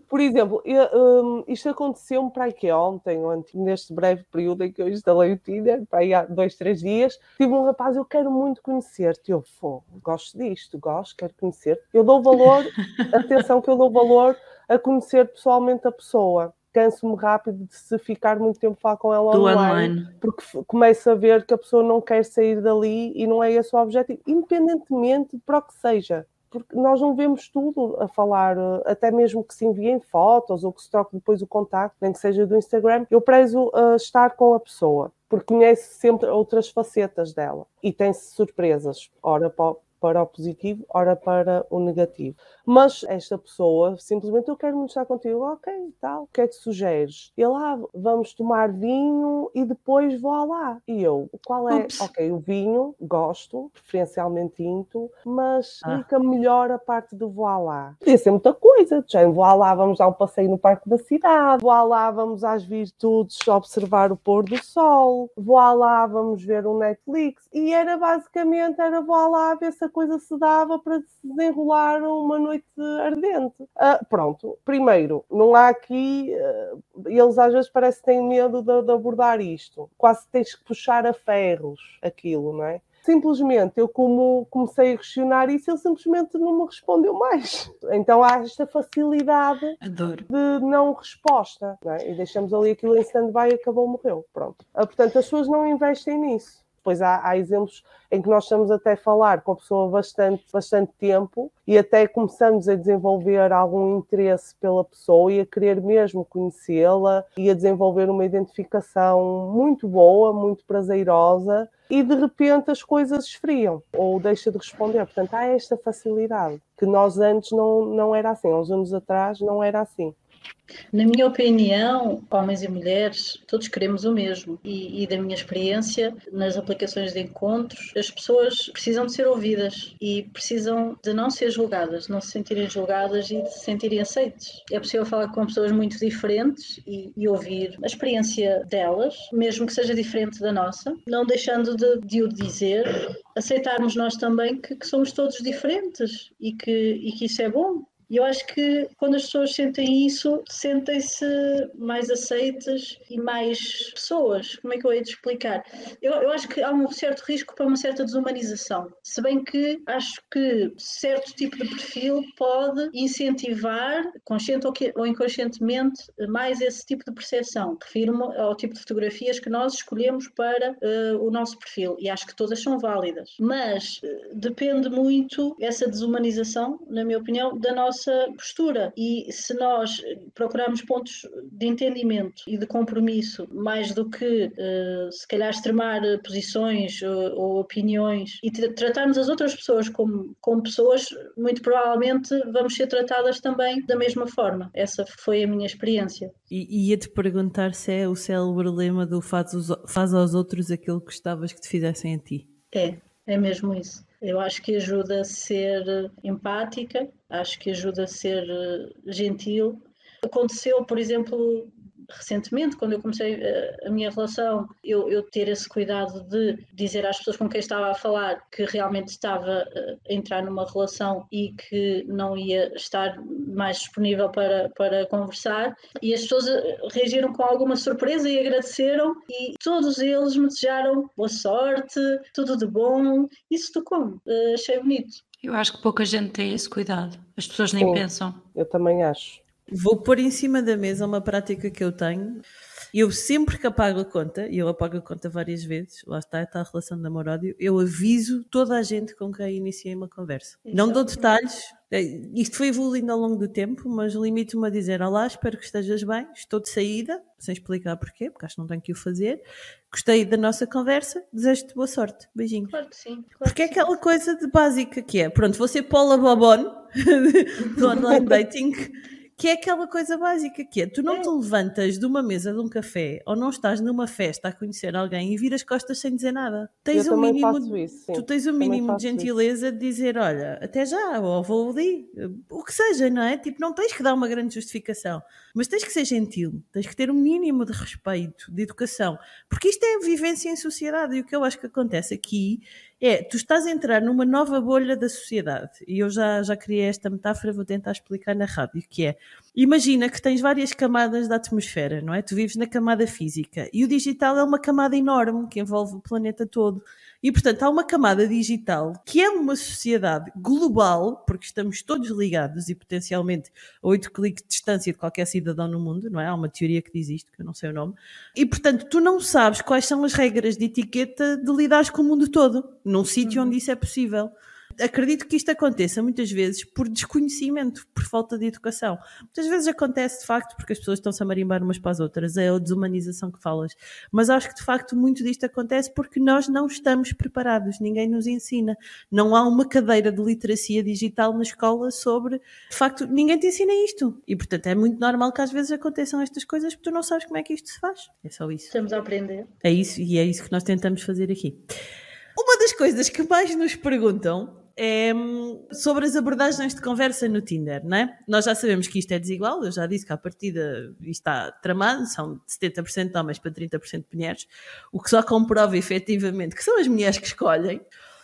Por exemplo, eu, um, isto aconteceu-me para aqui ontem, ontem, neste breve período em que eu instalei o Tinder, para aí há dois, três dias, tive um rapaz, eu quero muito conhecer-te. Eu, fô, gosto disto, gosto, quero conhecer. Eu dou valor, atenção que eu dou valor a conhecer pessoalmente a pessoa canso-me rápido de se ficar muito tempo a falar com ela online, online, porque começo a ver que a pessoa não quer sair dali e não é esse o objetivo, independentemente para o que seja porque nós não vemos tudo a falar, eh, até mesmo que se enviem fotos ou que se troque depois o contacto, nem que seja do Instagram. Eu prezo uh, estar com a pessoa, porque conhece sempre outras facetas dela e tem-se surpresas. Ora, para o positivo, ora para o negativo. Mas esta pessoa simplesmente eu quero muito estar contigo, ok, tal, o que é que sugeres? Ele, ah, vamos tomar vinho e depois vou lá. E eu, qual é? Ups. Ok, o vinho, gosto, preferencialmente tinto, mas ah. fica melhor a parte do vou lá. Podia ser muita coisa, já vou lá, vamos dar um passeio no parque da cidade, vou lá, vamos às virtudes observar o pôr do sol, vou lá, vamos ver um Netflix. E era basicamente, era vou lá ver se a coisa se dava para se desenrolar uma noite ardente. Uh, pronto, primeiro, não há aqui, uh, eles às vezes parece que têm medo de, de abordar isto, quase tens que puxar a ferros aquilo, não é? simplesmente eu como comecei a questionar isso, ele simplesmente não me respondeu mais. Então há esta facilidade Adoro. de não resposta. Não é? E deixamos ali aquilo em stand-by e acabou, morreu. Pronto. Ah, portanto, as pessoas não investem nisso. Depois há, há, exemplos em que nós estamos até a falar com a pessoa bastante, bastante tempo e até começamos a desenvolver algum interesse pela pessoa e a querer mesmo conhecê-la e a desenvolver uma identificação muito boa, muito prazerosa e de repente as coisas esfriam ou deixa de responder. Portanto, há esta facilidade que nós antes não, não era assim, há uns anos atrás não era assim. Na minha opinião, homens e mulheres, todos queremos o mesmo. E, e, da minha experiência, nas aplicações de encontros, as pessoas precisam de ser ouvidas e precisam de não ser julgadas, não se sentirem julgadas e de se sentirem aceites. É possível falar com pessoas muito diferentes e, e ouvir a experiência delas, mesmo que seja diferente da nossa, não deixando de, de o dizer, aceitarmos nós também que, que somos todos diferentes e que, e que isso é bom e eu acho que quando as pessoas sentem isso, sentem-se mais aceitas e mais pessoas. Como é que eu hei de explicar? Eu, eu acho que há um certo risco para uma certa desumanização. Se bem que acho que certo tipo de perfil pode incentivar, consciente ou inconscientemente, mais esse tipo de percepção. Refiro-me ao tipo de fotografias que nós escolhemos para uh, o nosso perfil. E acho que todas são válidas. Mas uh, depende muito essa desumanização, na minha opinião, da nossa nossa postura. E se nós procurarmos pontos de entendimento e de compromisso, mais do que uh, se calhar extremar posições ou, ou opiniões e tratarmos as outras pessoas como, como pessoas, muito provavelmente vamos ser tratadas também da mesma forma. Essa foi a minha experiência. E ia-te perguntar se é o célebre lema do faz, faz aos outros aquilo que gostavas que te fizessem a ti. É, é mesmo isso. Eu acho que ajuda a ser empática, acho que ajuda a ser eh, gentil. Aconteceu, por exemplo, recentemente, quando eu comecei a, eh, a minha relação, eu, eu, ter esse cuidado de dizer às pessoas com quem estava a falar que realmente estava eh, a entrar numa relação e que não ia estar mais disponível para, para conversar. E as pessoas eh, reagiram com alguma surpresa e agradeceram, e todos eles me desejaram boa sorte, tudo de bom. Isso tocou-me, achei bonito. Eu acho que pouca gente tem esse cuidado. As pessoas nem Sim, pensam. Eu também acho. Vou pôr em cima da mesa uma prática que eu tenho. Eu sempre que apago a conta, e eu apago a conta várias vezes, lá está, está a relação de namoro-ódio, eu aviso toda a gente com quem iniciei uma conversa. Exato. Não dou detalhes, é, isto foi evoluindo ao longo do tempo, mas limito-me a dizer: Olá, espero que estejas bem, estou de saída, sem explicar porquê, porque acho que não tenho que o fazer. Gostei da nossa conversa, desejo-te boa sorte. Beijinhos. Claro que sim. Claro porque que é aquela coisa de básica que é: pronto, vou ser Paula Bobon do online dating que é aquela coisa básica que é, tu não é. te levantas de uma mesa de um café ou não estás numa festa a conhecer alguém e viras costas sem dizer nada. Tens Eu um mínimo, isso, tu tens um mínimo de gentileza isso. de dizer, olha, até já, ou vou ali, o que seja, não é? Tipo, não tens que dar uma grande justificação, mas tens que ser gentil, tens que ter um mínimo de respeito, de educação, porque isto é vivência em sociedade e o que eu acho que acontece aqui é, tu estás a entrar numa nova bolha da sociedade. E eu já, já criei esta metáfora, vou tentar explicar na rádio, que é, imagina que tens várias camadas da atmosfera, não é? Tu vives na camada física e o digital é uma camada enorme que envolve o planeta todo. E, portanto, há uma camada digital que é uma sociedade global, porque estamos todos ligados e potencialmente a oito cliques de distância de qualquer cidadão no mundo, não é? Há uma teoria que diz isto, que eu não sei o nome. E, portanto, tu não sabes quais são as regras de etiqueta de lidar com o mundo todo, num sítio uhum. onde isso é possível. Acredito que isto aconteça muitas vezes por desconhecimento, por falta de educação. Muitas vezes acontece de facto porque as pessoas estão-se a marimbar umas para as outras, é a desumanização que falas. Mas acho que de facto muito disto acontece porque nós não estamos preparados, ninguém nos ensina. Não há uma cadeira de literacia digital na escola sobre. De facto, ninguém te ensina isto. E portanto é muito normal que às vezes aconteçam estas coisas porque tu não sabes como é que isto se faz. É só isso. Estamos a aprender. É isso, e é isso que nós tentamos fazer aqui. Uma das coisas que mais nos perguntam é sobre as abordagens de conversa no Tinder, não é? Nós já sabemos que isto é desigual, eu já disse que a partida está tramado, são de 70% de homens para 30% de mulheres, o que só comprova efetivamente que são as mulheres que escolhem,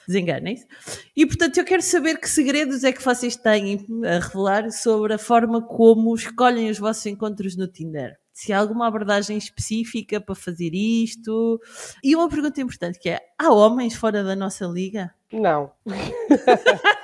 desenganem-se. E portanto eu quero saber que segredos é que vocês têm a revelar sobre a forma como escolhem os vossos encontros no Tinder se há alguma abordagem específica para fazer isto. E uma pergunta importante que é: há homens fora da nossa liga? Não.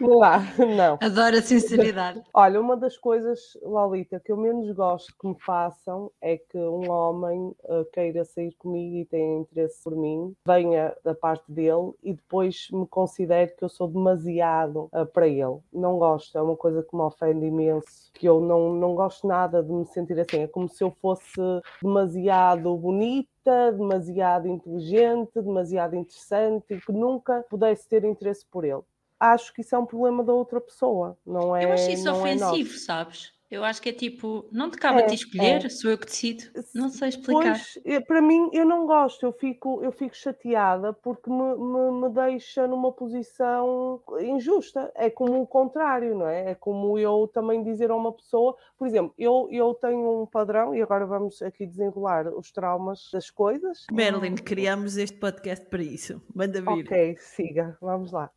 não não. Adoro a sinceridade. Olha, uma das coisas, Lolita, que eu menos gosto que me façam é que um homem uh, queira sair comigo e tenha interesse por mim, venha da parte dele e depois me considere que eu sou demasiado uh, para ele. Não gosto, é uma coisa que me ofende imenso, que eu não, não gosto nada de me sentir assim. É como se eu fosse demasiado bonita demasiado inteligente, demasiado interessante e que nunca pudesse ter interesse por ele. Acho que isso é um problema da outra pessoa, não é? Eu acho isso é ofensivo, é sabes? Eu acho que é tipo, não te cabe a É, ti escolher, é. sou eu que decido. Não sei explicar. Pois, para mim, eu não gosto, eu fico, eu fico chateada porque me, me, me deixa numa posição injusta. É como o contrário, não é? É como eu também dizer a uma pessoa, por exemplo, eu, eu tenho um padrão, e agora vamos aqui desenrolar os traumas das coisas. Marilyn, criámos este podcast para isso. Manda vir. Ok, siga, vamos lá.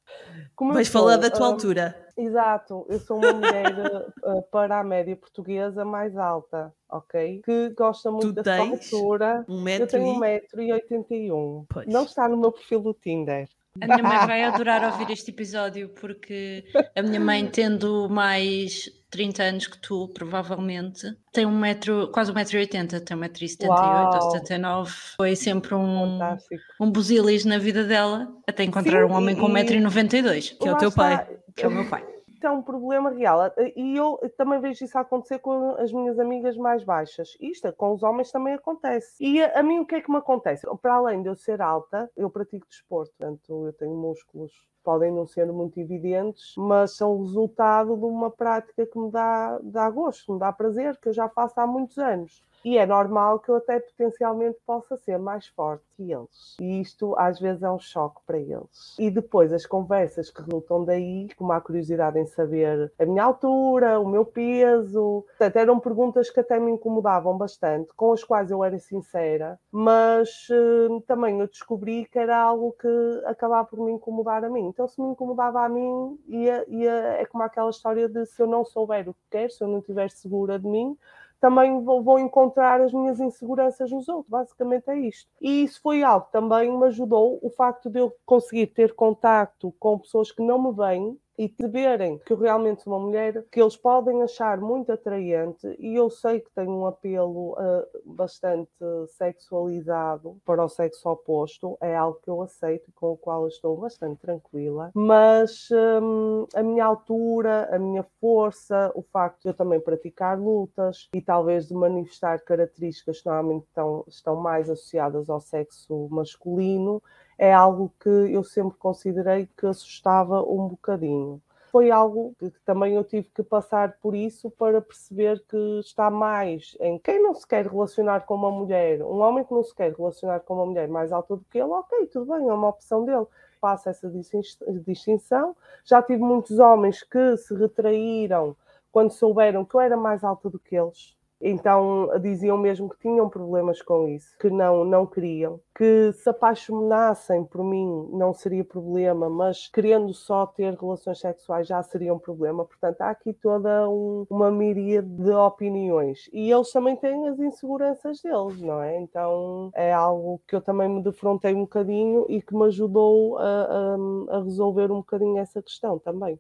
Como Vais falar da tua ah, altura. Exato, eu sou uma mulher eh, para a média portuguesa mais alta, ok? Que gosta muito Tu da sua altura. um eu metro tenho e- 1,81m. Não está no meu perfil do Tinder. A minha mãe vai adorar ouvir este episódio porque a minha mãe, tendo mais 30 anos que tu, provavelmente, tem um metro, quase 1,80m, tem 1,78m Uau. ou 79 Foi sempre um, Fantástico. um busilis na vida dela, até encontrar Sim, um homem e- com e- 1,92m, que é o teu está. pai. Que é o meu pai. É um problema real. E eu também vejo isso acontecer com as minhas amigas mais baixas. Isto com os homens também acontece. E a, a mim o que é que me acontece? Para além de eu ser alta, eu pratico desporto. Portanto, eu tenho músculos. Podem não ser muito evidentes, mas são resultado de uma prática que me dá, dá gosto, me dá prazer, que eu já faço há muitos anos. E é normal que eu até potencialmente possa ser mais forte que eles. E isto às vezes é um choque para eles. E depois as conversas que resultam daí, como a curiosidade em saber a minha altura, o meu peso. Portanto, eram perguntas que até me incomodavam bastante, com as quais eu era sincera, mas eh, também eu descobri que era algo que acabava por me incomodar a mim. Então, se me incomodava a mim, ia, ia, é como aquela história de se eu não souber o que quero, se eu não estiver segura de mim, também vou, vou encontrar as minhas inseguranças nos outros. Basicamente é isto. E isso foi algo que também me ajudou o facto de eu conseguir ter contacto com pessoas que não me veem e perceberem que eu realmente uma mulher que eles podem achar muito atraente e eu sei que tenho um apelo ah, bastante sexualizado para o sexo oposto, é algo que eu aceito com o qual estou bastante tranquila, mas hum, a minha altura, a minha força, o facto de eu também praticar lutas e talvez de manifestar características que normalmente estão, estão mais associadas ao sexo masculino, é algo que eu sempre considerei que assustava um bocadinho. Foi algo que também eu tive que passar por isso para perceber que está mais em quem não se quer relacionar com uma mulher, um homem que não se quer relacionar com uma mulher mais alta do que ele, ok, tudo bem, é uma opção dele. Faça essa distin- distinção. Já tive muitos homens que se retraíram quando souberam que eu era mais alta do que eles. Então diziam mesmo que tinham problemas com isso, que não, não queriam, que se apaixonassem por mim não seria problema, mas querendo só ter relações sexuais já seria um problema. Portanto, há aqui toda um- uma miríade de opiniões. E eles também têm as inseguranças deles, não é? Então é algo que eu também me defrontei um bocadinho e que me ajudou a, a- a resolver um bocadinho essa questão também.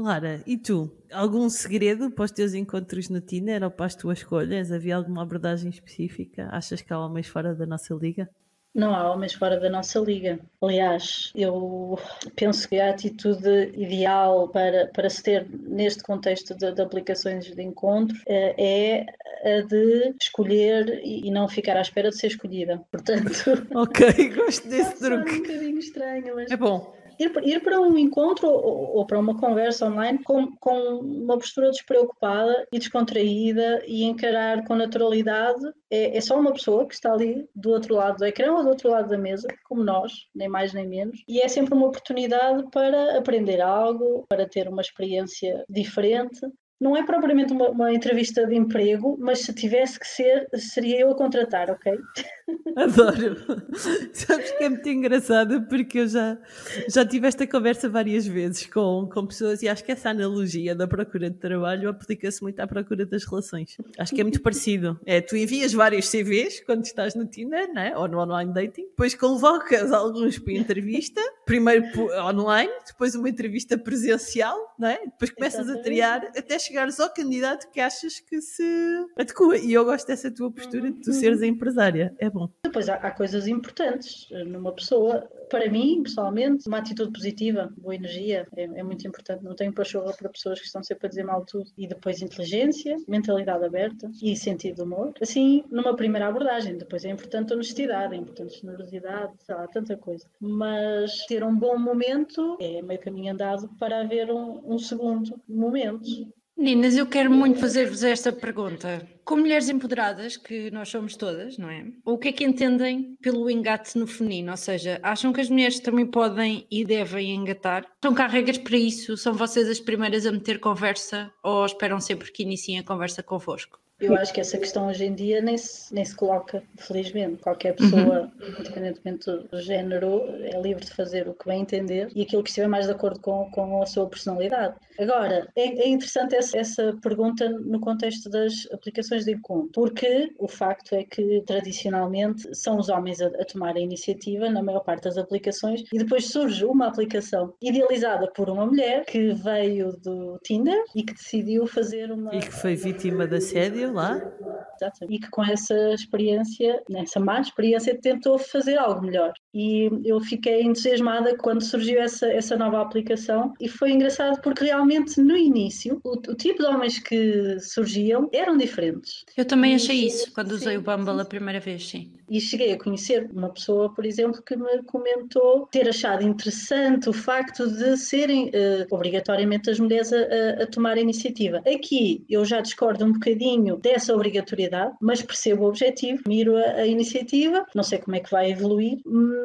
Lara, e tu? Algum segredo para os teus encontros no Tinder ou para as tuas escolhas? Havia alguma abordagem específica? Achas que há homens fora da nossa liga? Não há homens fora da nossa liga. Aliás, eu penso que a atitude ideal para, para se ter neste contexto de, de aplicações de encontro eh, é a de escolher e, e não ficar à espera de ser escolhida. Portanto, Ok, gosto desse Sabe, um truque. bocadinho estranho, mas É bom. Ir, ir para um encontro ou, ou para uma conversa online com, com uma postura despreocupada e descontraída e encarar com naturalidade. É, é só uma pessoa que está ali do outro lado do ecrã ou do outro lado da mesa, como nós, nem mais nem menos. E é sempre uma oportunidade para aprender algo, para ter uma experiência diferente. Não é propriamente uma, uma entrevista de emprego, mas se tivesse que ser, seria eu a contratar, ok? Adoro. Sabes que é muito engraçado porque eu já, já tive esta conversa várias vezes com, com pessoas e acho que essa analogia da procura de trabalho aplica-se muito à procura das relações. Acho que é muito parecido. É, tu envias vários CVs quando estás no Tinder, né? ou no online dating, depois convocas alguns para entrevista, primeiro online, depois uma entrevista presencial, não é? depois começas a triar até chegares ao candidato que achas que se adequa. E eu gosto dessa tua postura de tu seres a empresária. É bom. Depois há, há coisas importantes eh, numa pessoa. Para mim, pessoalmente, uma atitude positiva, boa energia, é, é muito importante. Não tenho pachorra para pessoas que estão sempre a dizer mal tudo. E depois inteligência, mentalidade aberta e sentido de humor. Assim, numa primeira abordagem. Depois é importante honestidade, é importante generosidade, sei lá, tanta coisa. Mas ter um bom momento é meio caminho andado para haver um, um segundo momento. Meninas, eu quero muito fazer-vos esta pergunta. Com mulheres empoderadas, que nós somos todas, não é? O que é que entendem pelo engate no feminino? Ou seja, acham que as mulheres também podem e devem engatar? Estão cá regras para isso? São vocês as primeiras a meter conversa ou esperam sempre que iniciem a conversa convosco? Eu acho que essa questão hoje em dia nem se, nem se coloca, felizmente. Qualquer pessoa, uhum. independentemente do género, é livre de fazer o que bem entender e aquilo que estiver mais de acordo com, com a sua personalidade. Agora, é, é interessante essa, essa, pergunta no contexto das aplicações de encontro, porque o facto é que tradicionalmente são os homens a, a tomar a iniciativa na maior parte das aplicações e depois surge uma aplicação idealizada por uma mulher que veio do Tinder e que decidiu fazer uma. E que foi vítima de assédio lá? E que com essa experiência, nessa má experiência, tentou fazer algo melhor. E eu fiquei entusiasmada quando surgiu essa, essa nova aplicação e foi engraçado porque realmente no início o, o tipo de homens que surgiam eram diferentes. Eu também achei isso quando usei sim, o Bumble a primeira vez, sim. E cheguei a conhecer uma pessoa, por exemplo, que me comentou ter achado interessante o facto de serem uh, obrigatoriamente as mulheres a, a tomar a iniciativa. Aqui eu já discordo um bocadinho dessa obrigatoriedade, mas percebo o objetivo, miro a, a iniciativa, não sei como é que vai evoluir,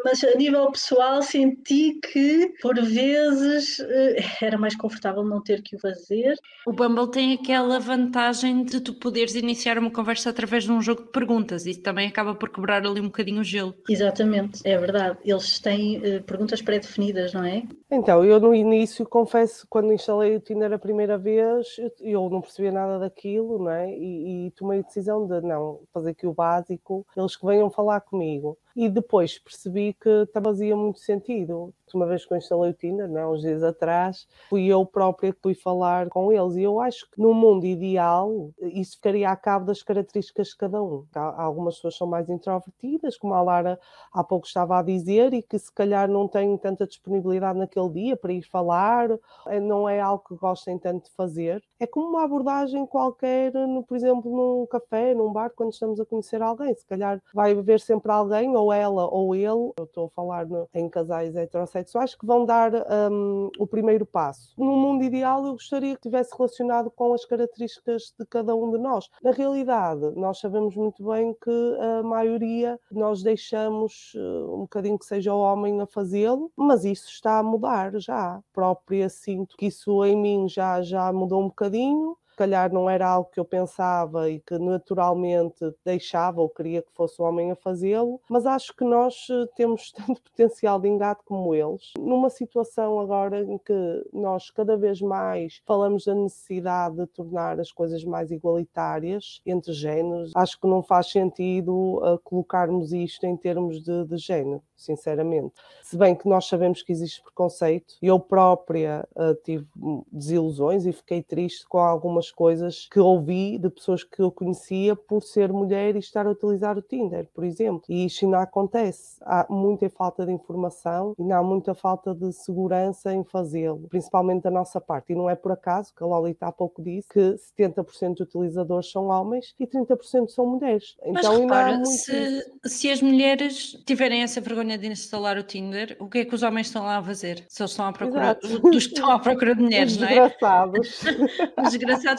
mas a nível pessoal senti que por vezes uh, era mais confortável não ter que o fazer. O Bumble tem aquela vantagem de tu poderes iniciar uma conversa através de um jogo de perguntas, isso também acaba por quebrar quebrar ali um bocadinho o gelo. Exatamente, é verdade. Eles têm uh, perguntas pré-definidas, não é? Então, eu no início, confesso, quando instalei o Tinder a primeira vez, eu não percebia nada daquilo, não é? E, e tomei a decisão de não fazer aqui o básico, eles que venham falar comigo. E depois percebi que fazia muito sentido. Uma vez que eu instalei o Tinder, não, uns dias atrás, fui eu própria que fui falar com eles. E eu acho que no mundo ideal isso ficaria a cabo das características de cada um. Algumas pessoas são mais introvertidas, como a Lara há pouco estava a dizer, e que se calhar não têm tanta disponibilidade naquele dia para ir falar, eh, não é algo que gostem tanto de fazer. É como uma abordagem qualquer, no, por exemplo, num café, num bar, quando estamos a conhecer alguém. Se calhar vai haver sempre alguém ou ela ou ele, eu estou a falar no, em casais heterossexuais, que vão dar um, o primeiro passo. No mundo ideal, eu gostaria que tivesse relacionado com as características de cada um de nós. Na realidade, nós sabemos muito bem que a maioria nós deixamos uh, um bocadinho que seja o homem a fazê-lo, mas isso está a mudar já. Própria sinto que isso em mim já, já mudou um bocadinho calhar não era algo que eu pensava e que naturalmente deixava ou queria que fosse o homem a fazê-lo, mas acho que nós eh, temos tanto potencial de engate como eles. Numa situação agora em que nós cada vez mais falamos da necessidade de tornar as coisas mais igualitárias entre géneros, acho que não faz sentido uh, colocarmos isto em termos de, de género sinceramente. Se bem que nós sabemos que existe preconceito, eu própria uh, tive desilusões e fiquei triste com algumas coisas que ouvi de pessoas que eu conhecia por ser mulher e estar a utilizar o Tinder, por exemplo. E isto ainda acontece. Há muita falta de informação e há muita falta de segurança em fazê-lo, principalmente da nossa parte. E não é por acaso que a Lolita há pouco disse que 70% de utilizadores são homens e 30% são mulheres. Então, Mas repara, muito... se, se as mulheres tiverem essa vergonha de instalar o Tinder, o que é que os homens estão lá a fazer? Se eles estão à procura Exato. dos que estão à procura de mulheres, não é? Desgraçados. Os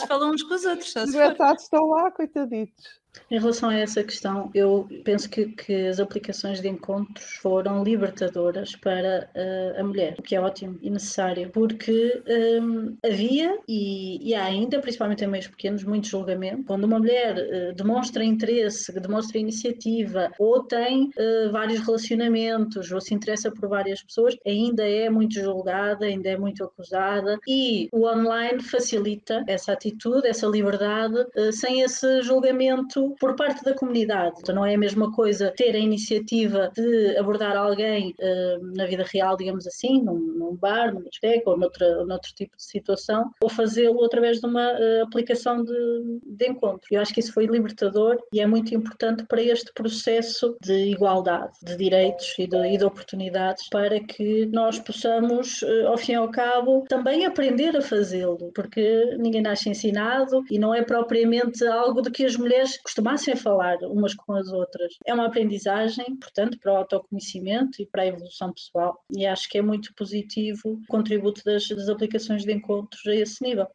falam uns com os outros. Os desgraçados estão lá, coitaditos. Em relação a essa questão, eu penso que, que as aplicações de encontros foram libertadoras para uh, a mulher, o que é ótimo e necessário, porque um, havia e, e, há ainda, principalmente em meios pequenos, muito julgamento. Quando uma mulher uh, demonstra interesse, demonstra iniciativa ou tem uh, vários relacionamentos ou se interessa por várias pessoas, ainda é muito julgada, ainda é muito acusada e o online facilita essa atitude, essa liberdade, sem esse julgamento por parte da comunidade. Então não é a mesma coisa ter a iniciativa de abordar alguém uh, na vida real, digamos assim, num, num bar, numa discoteca ou noutra, noutro tipo de situação, ou fazê-lo através de uma uh, aplicação de, de encontro. Eu acho que isso foi libertador e é muito importante para este processo de igualdade de direitos e de, e de oportunidades para que nós possamos, uh, ao fim e ao cabo, também aprender a fazê-lo, porque ninguém nasce ensinado e não é propriamente algo de que as mulheres costumassem falar umas com as outras. É uma aprendizagem, portanto, para o autoconhecimento e para a evolução pessoal. E acho que é muito positivo o contributo das, das aplicações de encontros a esse nível.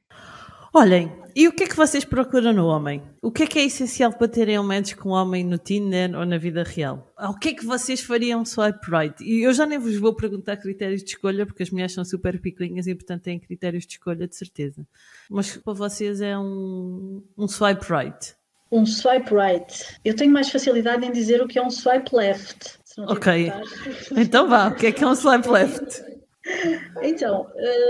Olhem, e o que é que vocês procuram no homem? O que é que é essencial para terem match com um homem no Tinder ou na vida real? O que é que vocês fariam swipe right? E eu já nem vos vou perguntar critérios de escolha, porque as mulheres são super picuinhas e, portanto, têm critérios de escolha, de certeza. Mas para vocês é um, um swipe right. Um swipe right. Eu tenho mais facilidade em dizer o que é um swipe left. Ok. Então vá, o que é que é um swipe left? Então,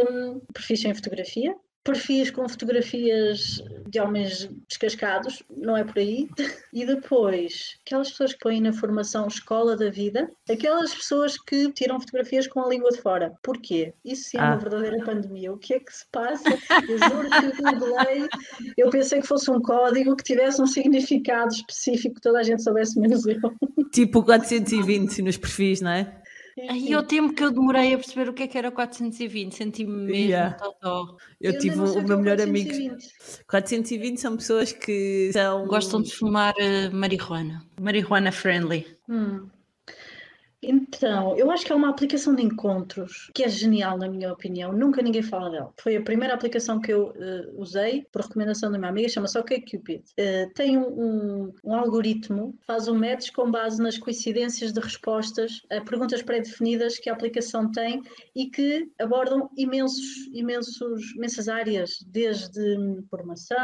hum, perfis em fotografia, perfis com fotografias de homens descascados, não é por aí. E depois, aquelas pessoas que põem na formação escola da vida, aquelas pessoas que tiram fotografias com a língua de fora. Porquê? Isso sim é Ah. uma verdadeira pandemia. O que é que se passa? Eu juro que eu googlei, eu pensei que fosse um código que tivesse um significado específico que toda a gente soubesse menos eu. Tipo 420 nos perfis, não é? Aí o tempo que eu demorei a perceber o que é que era o 420, senti-me mesmo Yeah. totó. Eu, ainda tive o é meu o melhor amigo. 420. 420 são pessoas que são. Gostam de fumar eh, marihuana. Marihuana friendly. Hum. Então, eu acho que é uma aplicação de encontros que é genial, na minha opinião. Nunca ninguém fala dela. Foi a primeira aplicação que eu eh, usei por recomendação da minha amiga, chama-se OkCupid. Eh, tem um, um- um algoritmo, faz um match com base nas coincidências de respostas a perguntas pré-definidas que a aplicação tem e que abordam imensos, imensos, imensas áreas, desde formação,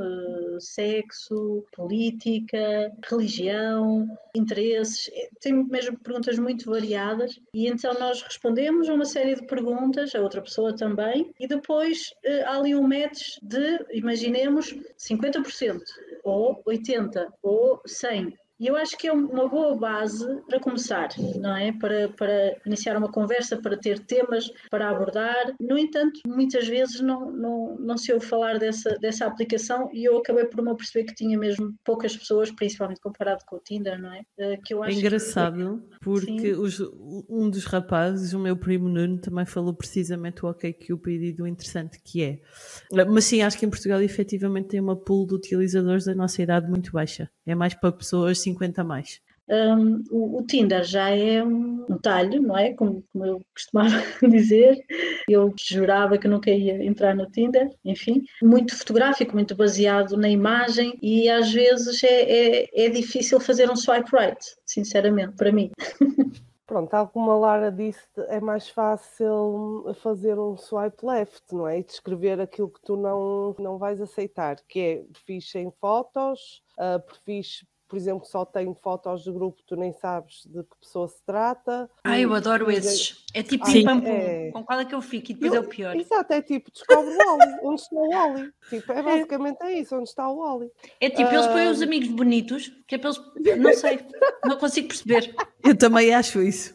eh, sexo, política, religião, interesses, tem mesmo perguntas muito variadas e então nós respondemos a uma série de perguntas, a outra pessoa também, e depois eh, há ali um match de, imaginemos, 50% ou 80% ou 100%. E eu acho que é uma boa base para começar, não é? Para, para iniciar uma conversa, para ter temas para abordar. No entanto, muitas vezes não, não, não se ouve falar dessa, dessa aplicação e eu acabei por me perceber que tinha mesmo poucas pessoas, principalmente comparado com o Tinder, não é? Eh, Que eu É acho que- engraçado porque os- um dos rapazes, o meu primo Nuno, também falou precisamente do OkCupid e do interessante que é. Mas sim, acho que em Portugal efetivamente tem uma pool de utilizadores da nossa idade muito baixa. É mais para pessoas 50 a mais. Um, o, o Tinder já é um, um talho, não é? Como, como eu costumava dizer. Eu jurava que nunca ia entrar no Tinder, enfim. Muito fotográfico, muito baseado na imagem e às vezes é, é, é difícil fazer um swipe right, sinceramente, para mim. Pronto, tal como a Lara disse, é mais fácil fazer um swipe left, não é? E descrever aquilo que tu não, não vais aceitar, que é perfis sem fotos, ah, perfis, por exemplo, que só têm fotos de grupo, tu nem sabes de que pessoa se trata. Ai, eu adoro esses. É tipo Ai, pam é. Com qual é que eu fico? E depois Eu- é o pior. Exato, é tipo, descobre o Wally, onde está o Wally? Tipo, é basicamente é isso, onde está o Wally. É tipo, eles põem os Ah, amigos bonitos, que é para eles. Não sei, não consigo perceber. Eu também acho isso.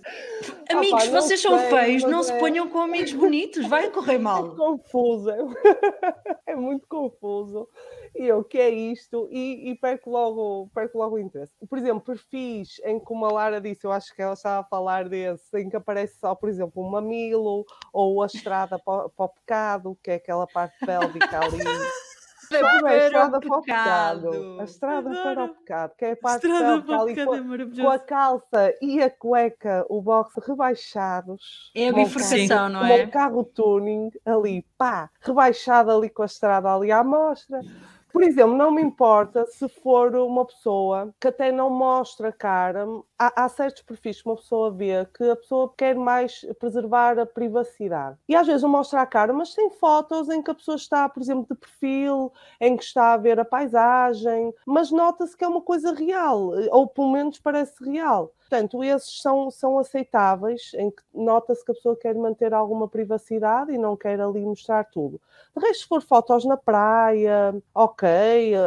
Amigos, não vocês são sei, feios, mas não se é- ponham com amigos bonitos, vai correr mal. confuso, é, é muito confuso. E eu, o que é isto? E, e perco, logo, perco logo o interesse. Por exemplo, perfis em que uma Lara disse, eu acho que ela estava a falar desse, em que aparece só, por exemplo, um mamilo ou a estrada para, o- para o pecado, que é aquela parte pélvica ali. Sabe, a Para o estrada para o pecado. A estrada para o pecado, que é a parte pélvica para o ali pecado com, é com a calça e a cueca, o boxe rebaixados. É a como bifurcação, não como é? um carro tuning ali, pá, rebaixado ali com a estrada ali à mostra. Por exemplo, não me importa se for uma pessoa que até não mostra cara. Há, há certos perfis que uma pessoa vê que a pessoa quer mais preservar a privacidade. E às vezes não mostra a cara, mas tem fotos em que a pessoa está, por exemplo, de perfil, em que está a ver a paisagem, mas nota-se que é uma coisa real, ou pelo menos parece real. Portanto, esses são, são aceitáveis, em que nota-se que a pessoa quer manter alguma privacidade e não quer ali mostrar tudo. De resto, se for fotos na praia, ok,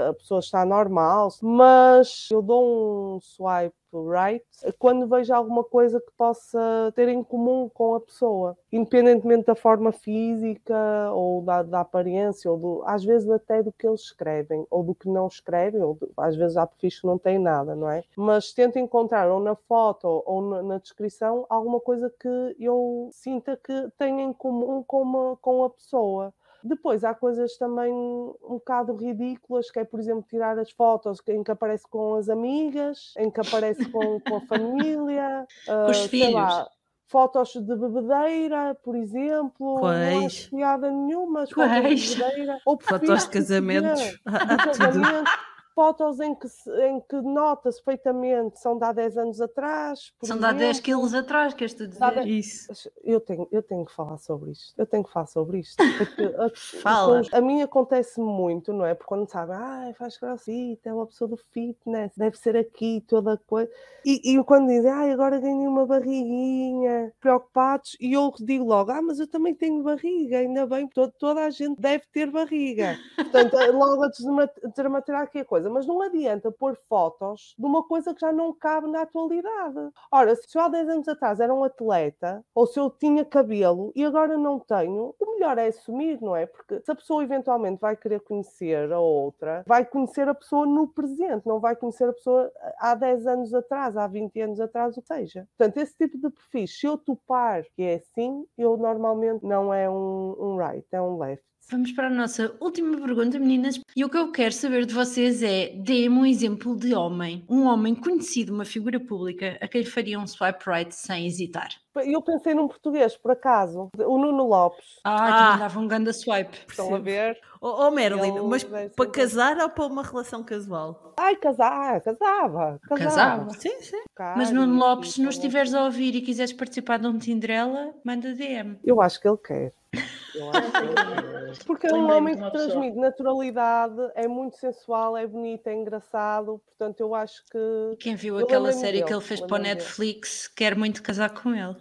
a pessoa está normal, mas eu dou um swipe right quando vejo alguma coisa que possa ter em comum com a pessoa, independentemente da forma física ou da, da aparência, ou do, às vezes até do que eles escrevem, ou do que não escrevem, ou do- às vezes há perfis que não têm nada, não é? Mas tento encontrar ou na foto ou na, na descrição alguma coisa que eu sinta que tenha em comum com, uma- com a pessoa. Depois há coisas também um bocado ridículas, que é, por exemplo, tirar as fotos em que aparece com as amigas, em que aparece com, com a família, Com os ah, sei lá, filhos. fotos de bebedeira, por exemplo. Não Pois. acho piada nenhuma. as Fotos de bebedeira. Ou Fotos de casamentos. de Há tudo. casamento, fotos em que, em que nota-se perfeitamente são de há 10 anos atrás. por São de há 10 exemplo. quilos atrás, queres tu dizer? Isso. Eu tenho, eu tenho que falar sobre isto. Eu tenho que falar sobre isto. Porque a, Fala. a mim acontece muito, não é? Porque quando sabe, ah, faz crossfit, é uma pessoa do fitness, deve ser aqui toda coisa. E, e quando dizem, ah, agora ganhei uma barriguinha, preocupados, e eu digo logo, ah, mas eu também tenho barriga, ainda bem, to- toda a gente deve ter barriga. Portanto, logo a desma- desdramatizar aqui a coisa. Mas não adianta pôr fotos de uma coisa que já não cabe na atualidade. Ora, se eu há 10 anos atrás era um atleta, ou se eu tinha cabelo e agora não tenho, o melhor é assumir, não é? Porque se a pessoa eventualmente vai querer conhecer a outra, vai conhecer a pessoa no presente, não vai conhecer a pessoa há 10 anos atrás, há 20 anos atrás, o que seja. Portanto, esse tipo de perfis, se eu topar que é assim, eu normalmente não é um, um right, é um left. Vamos para a nossa última pergunta, meninas. E o que eu quero saber de vocês é: dê-me um exemplo de homem, um homem conhecido, uma figura pública, a quem faria um swipe right sem hesitar. Eu pensei num português, por acaso, o Nuno Lopes. Ah, Ah. também dava um ganda swipe. Estão a ver? Oh, oh Marilyn, Ele mas para casar ou para uma relação casual? Ai, casar, casava, casava. Casava. Sim, sim. Mas Ai, Nuno Lopes, se nos tal. estiveres a ouvir e quiseres participar de um Tinderela, manda DM. Eu acho que ele quer. Eu acho que ele quer. Porque é um homem que transmite naturalidade, é muito sensual, é bonito, é engraçado. Portanto, eu acho que. Quem viu Eu aquela série que dele, ele fez para o dele. Netflix quer muito casar com ele.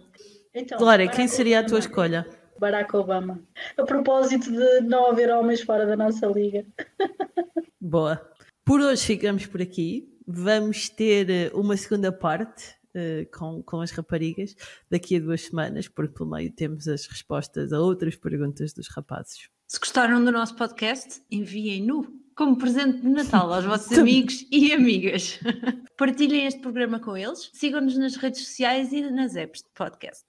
Então, Glória, Barack quem seria a tua Obama. escolha? Barack Obama. A propósito de não haver homens fora da nossa liga. Boa. Por hoje ficamos por aqui. Vamos ter eh, uma segunda parte eh, com, com as raparigas daqui a duas semanas, porque pelo meio temos as respostas a outras perguntas dos rapazes. Se gostaram do nosso podcast, enviem-no como presente de Natal aos vossos amigos e amigas. Partilhem este programa com eles, sigam-nos nas redes sociais e nas apps de podcast.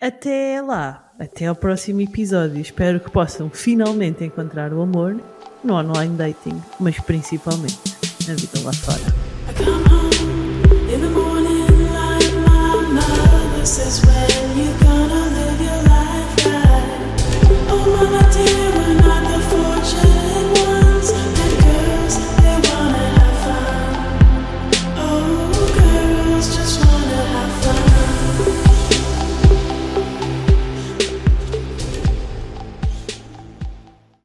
Até lá, até ao próximo episódio. Espero que possam finalmente encontrar o amor no online dating, mas principalmente na vida lá fora.